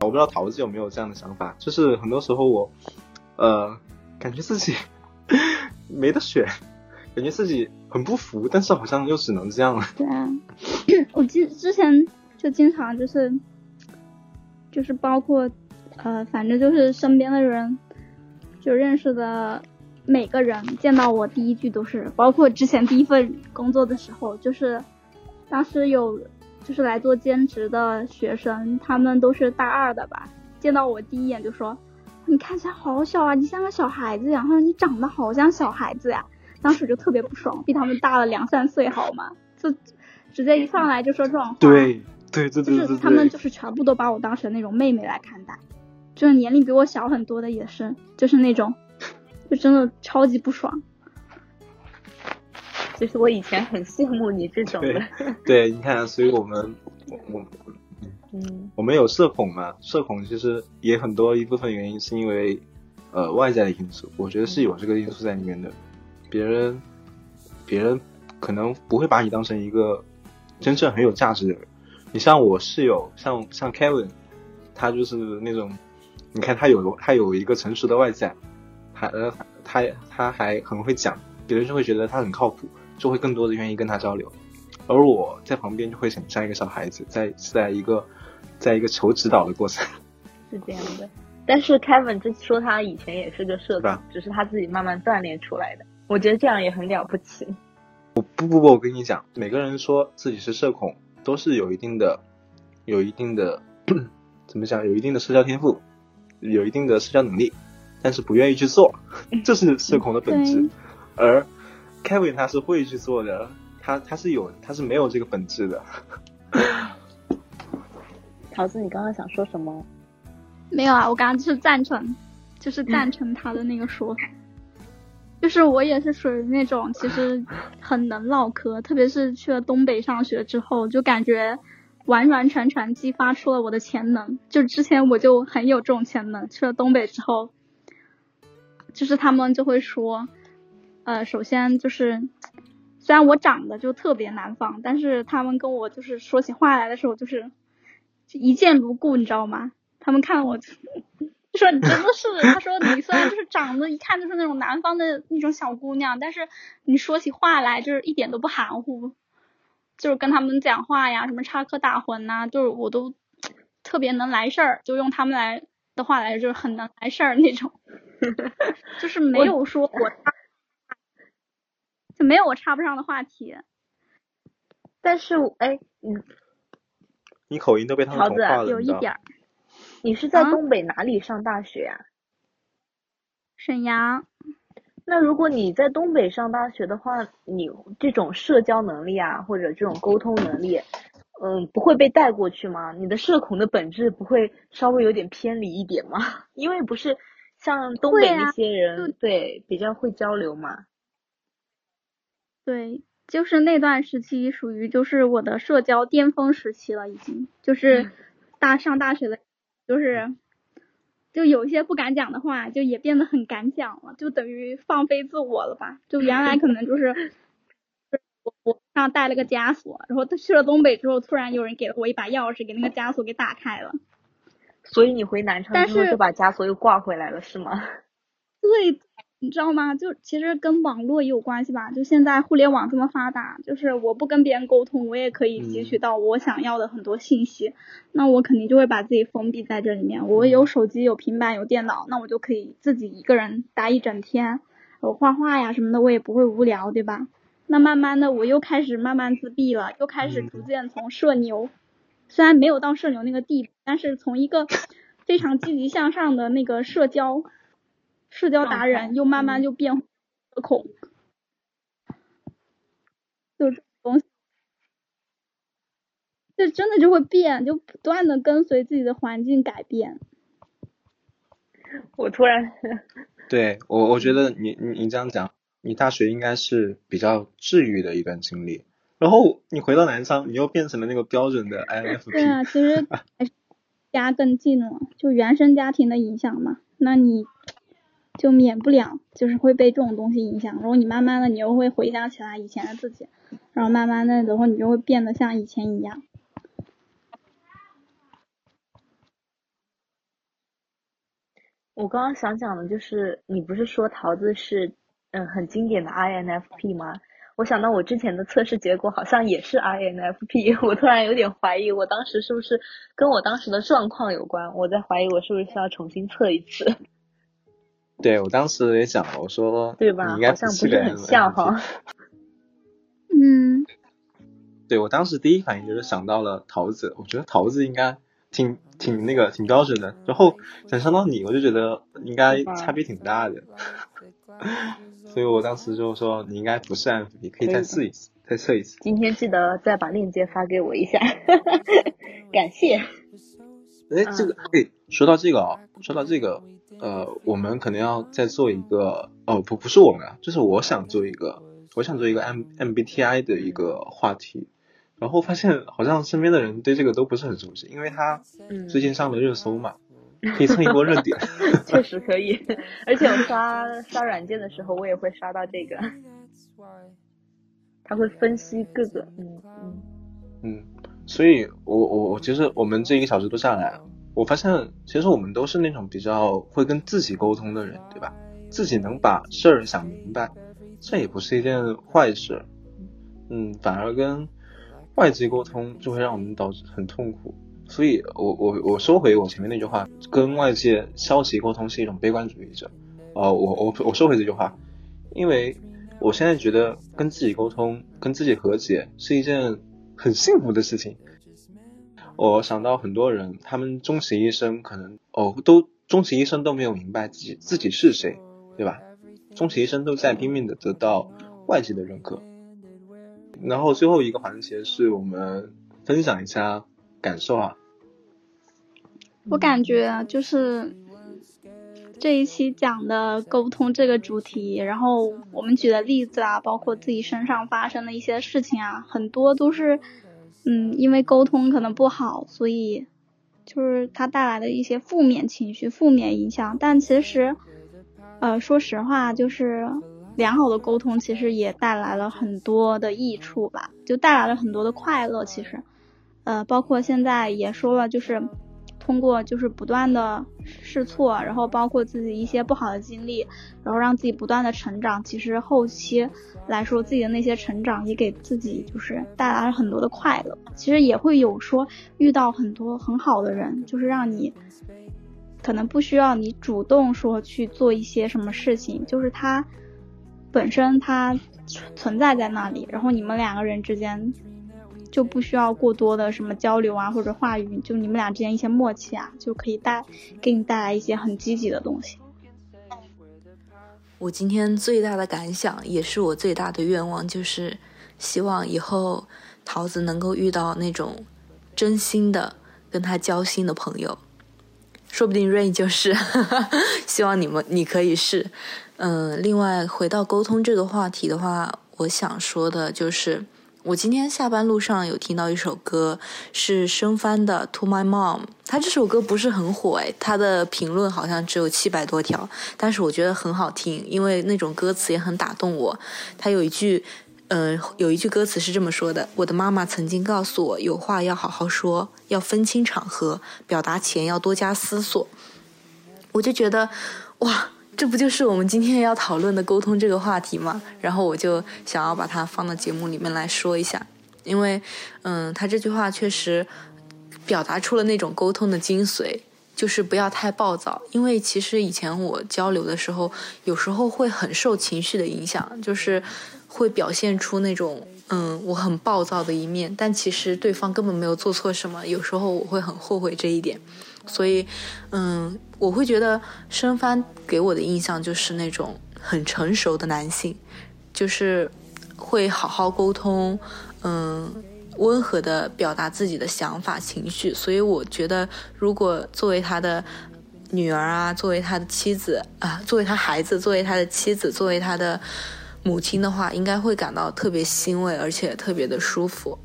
Speaker 3: 不知道桃子有没有这样的想法，就是很多时候我，呃，感觉自己 没得选。感觉自己很不服，但是好像又只能这样了。
Speaker 2: 对啊，我记之前就经常就是，就是包括呃，反正就是身边的人，就认识的每个人见到我第一句都是，包括之前第一份工作的时候，就是当时有就是来做兼职的学生，他们都是大二的吧，见到我第一眼就说：“你看起来好小啊，你像个小孩子呀。”他说：“你长得好像小孩子呀。”当时就特别不爽，比他们大了两三岁，好吗？就直接一上来就说这种话，
Speaker 3: 对对对
Speaker 2: 对，就是他们就是全部都把我当成那种妹妹来看待，就是年龄比我小很多的也是，就是那种，就真的超级不爽。
Speaker 1: 其实我以前很羡慕你这种的，
Speaker 3: 对，你看，所以我们我
Speaker 1: 嗯，
Speaker 3: 我们有社恐嘛？社恐其实也很多一部分原因是因为呃外在的因素，我觉得是有这个因素在里面的。别人，别人可能不会把你当成一个真正很有价值的人。你像我室友，像像 Kevin，他就是那种，你看他有他有一个成熟的外在，还呃他他还很会讲，别人就会觉得他很靠谱，就会更多的愿意跟他交流。而我在旁边就会很像一个小孩子，在在一个在一个求指导的过程。
Speaker 1: 是这样的，但是 Kevin 这说他以前也是个社恐，只是他自己慢慢锻炼出来的。我觉得这样也很了不起。
Speaker 3: 我不不不，我跟你讲，每个人说自己是社恐，都是有一定的、有一定的 怎么讲，有一定的社交天赋，有一定的社交能力，但是不愿意去做，这是社恐的本质。而 Kevin 他是会去做的，他他是有，他是没有这个本质的。
Speaker 1: 桃子，你刚刚想说什么？
Speaker 2: 没有啊，我刚刚就是赞成，就是赞成他的那个说法。就是我也是属于那种其实很能唠嗑，特别是去了东北上学之后，就感觉完完全全激发出了我的潜能。就之前我就很有这种潜能，去了东北之后，就是他们就会说，呃，首先就是虽然我长得就特别南方，但是他们跟我就是说起话来的时候，就是一见如故，你知道吗？他们看我就说你真的是，他说你虽然就是长得一看就是那种南方的那种小姑娘，但是你说起话来就是一点都不含糊，就是跟他们讲话呀，什么插科打诨呐，就是我都特别能来事儿，就用他们来的话来，就是很能来事儿那种，就是没有说我。就没有我插不上的话题，
Speaker 1: 但是哎，
Speaker 3: 你你口音都被他们同化了，
Speaker 2: 有一点。
Speaker 1: 你是在东北哪里上大学呀？
Speaker 2: 沈阳。
Speaker 1: 那如果你在东北上大学的话，你这种社交能力啊，或者这种沟通能力，嗯，不会被带过去吗？你的社恐的本质不会稍微有点偏离一点吗？因为不是像东北那些人，对，比较会交流嘛。
Speaker 2: 对，就是那段时期属于就是我的社交巅峰时期了，已经就是大上大学的，就是就有一些不敢讲的话，就也变得很敢讲了，就等于放飞自我了吧。就原来可能就是 我我上带了个枷锁，然后去了东北之后，突然有人给了我一把钥匙，给那个枷锁给打开了。
Speaker 1: 所以你回南昌之后就把枷锁又挂回来了，是吗？
Speaker 2: 对。你知道吗？就其实跟网络也有关系吧。就现在互联网这么发达，就是我不跟别人沟通，我也可以汲取到我想要的很多信息。那我肯定就会把自己封闭在这里面。我有手机、有平板、有电脑，那我就可以自己一个人待一整天。我画画呀什么的，我也不会无聊，对吧？那慢慢的，我又开始慢慢自闭了，又开始逐渐从社牛，虽然没有到社牛那个地步，但是从一个 非常积极向上的那个社交。社交达人又慢慢就变社恐，就这东西，这真的就会变，就不断的跟随自己的环境改变。
Speaker 1: 我突然，
Speaker 3: 对我我觉得你你你这样讲，你大学应该是比较治愈的一段经历，然后你回到南昌，你又变成了那个标准的 INFP。
Speaker 2: 对啊，其实还是家更近了，就原生家庭的影响嘛。那你。就免不了，就是会被这种东西影响，然后你慢慢的，你又会回想起来以前的自己，然后慢慢的，然后你就会变得像以前一样。
Speaker 1: 我刚刚想讲的就是，你不是说桃子是嗯很经典的 INFP 吗？我想到我之前的测试结果好像也是 INFP，我突然有点怀疑，我当时是不是跟我当时的状况有关？我在怀疑我是不是需要重新测一次。
Speaker 3: 对，我当时也想了，我说，
Speaker 1: 对吧？好像不是很像哈。
Speaker 2: 嗯。
Speaker 3: 对，我当时第一反应就是想到了桃子，我觉得桃子应该挺挺那个挺标准的。然后想象到你，我就觉得应该差别挺大的。所以我当时就说你应该不是 F，你可以再试一次，再测一次。
Speaker 1: 今天记得再把链接发给我一下，感谢。
Speaker 3: 哎，这个哎，说到这个啊，说到这个。呃，我们可能要再做一个哦，不，不是我们啊，就是我想做一个，我想做一个 M MBTI 的一个话题，然后发现好像身边的人对这个都不是很熟悉，因为他最近上了热搜嘛，可以蹭一波热点。
Speaker 1: 确实可以，而且我刷刷软件的时候，我也会刷到这个，他会分析各个，嗯嗯
Speaker 3: 嗯，所以我我我其实我们这一个小时都下来。我发现，其实我们都是那种比较会跟自己沟通的人，对吧？自己能把事儿想明白，这也不是一件坏事。嗯，反而跟外界沟通就会让我们导致很痛苦。所以，我我我收回我前面那句话，跟外界消极沟通是一种悲观主义者。呃，我我我收回这句话，因为我现在觉得跟自己沟通、跟自己和解是一件很幸福的事情。我想到很多人，他们终其一生可能哦，都终其一生都没有明白自己自己是谁，对吧？终其一生都在拼命的得到外界的认可。然后最后一个环节是我们分享一下感受啊。
Speaker 2: 我感觉就是这一期讲的沟通这个主题，然后我们举的例子啊，包括自己身上发生的一些事情啊，很多都是。嗯，因为沟通可能不好，所以就是它带来的一些负面情绪、负面影响。但其实，呃，说实话，就是良好的沟通其实也带来了很多的益处吧，就带来了很多的快乐。其实，呃，包括现在也说了，就是通过就是不断的试错，然后包括自己一些不好的经历，然后让自己不断的成长。其实后期来说，自己的那些成长也给自己就是带来了很多的快乐。其实也会有说遇到很多很好的人，就是让你。可能不需要你主动说去做一些什么事情，就是他本身他存在在那里，然后你们两个人之间就不需要过多的什么交流啊或者话语，就你们俩之间一些默契啊，就可以带给你带来一些很积极的东西。
Speaker 4: 我今天最大的感想，也是我最大的愿望，就是希望以后桃子能够遇到那种真心的跟他交心的朋友。说不定 Rain 就是，希望你们你可以是，嗯，另外回到沟通这个话题的话，我想说的就是，我今天下班路上有听到一首歌，是申帆的《To My Mom》，他这首歌不是很火诶，他的评论好像只有七百多条，但是我觉得很好听，因为那种歌词也很打动我，他有一句。嗯，有一句歌词是这么说的：“我的妈妈曾经告诉我，有话要好好说，要分清场合，表达前要多加思索。”我就觉得，哇，这不就是我们今天要讨论的沟通这个话题吗？然后我就想要把它放到节目里面来说一下，因为，嗯，他这句话确实表达出了那种沟通的精髓，就是不要太暴躁。因为其实以前我交流的时候，有时候会很受情绪的影响，就是。会表现出那种嗯我很暴躁的一面，但其实对方根本没有做错什么。有时候我会很后悔这一点，所以嗯我会觉得申帆给我的印象就是那种很成熟的男性，就是会好好沟通，嗯温和的表达自己的想法情绪。所以我觉得如果作为他的女儿啊，作为他的妻子啊，作为他孩子，作为他的妻子，作为他的。母亲的话应该会感到特别欣慰，而且特别的舒服，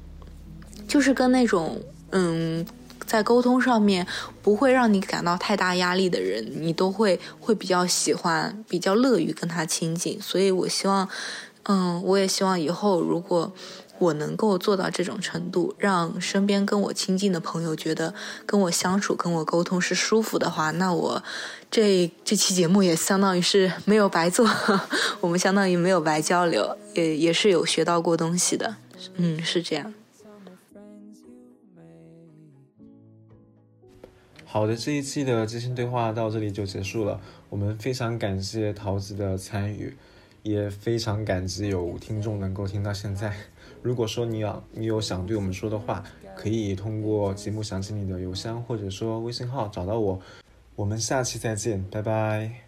Speaker 4: 就是跟那种嗯，在沟通上面不会让你感到太大压力的人，你都会会比较喜欢，比较乐于跟他亲近。所以我希望，嗯，我也希望以后如果。我能够做到这种程度，让身边跟我亲近的朋友觉得跟我相处、跟我沟通是舒服的话，那我这这期节目也相当于是没有白做，我们相当于没有白交流，也也是有学到过东西的。嗯，是这样。
Speaker 3: 好的，这一期的即兴对话到这里就结束了。我们非常感谢桃子的参与，也非常感激有听众能够听到现在。如果说你要你有想对我们说的话，可以通过节目详情里的邮箱或者说微信号找到我。我们下期再见，拜拜。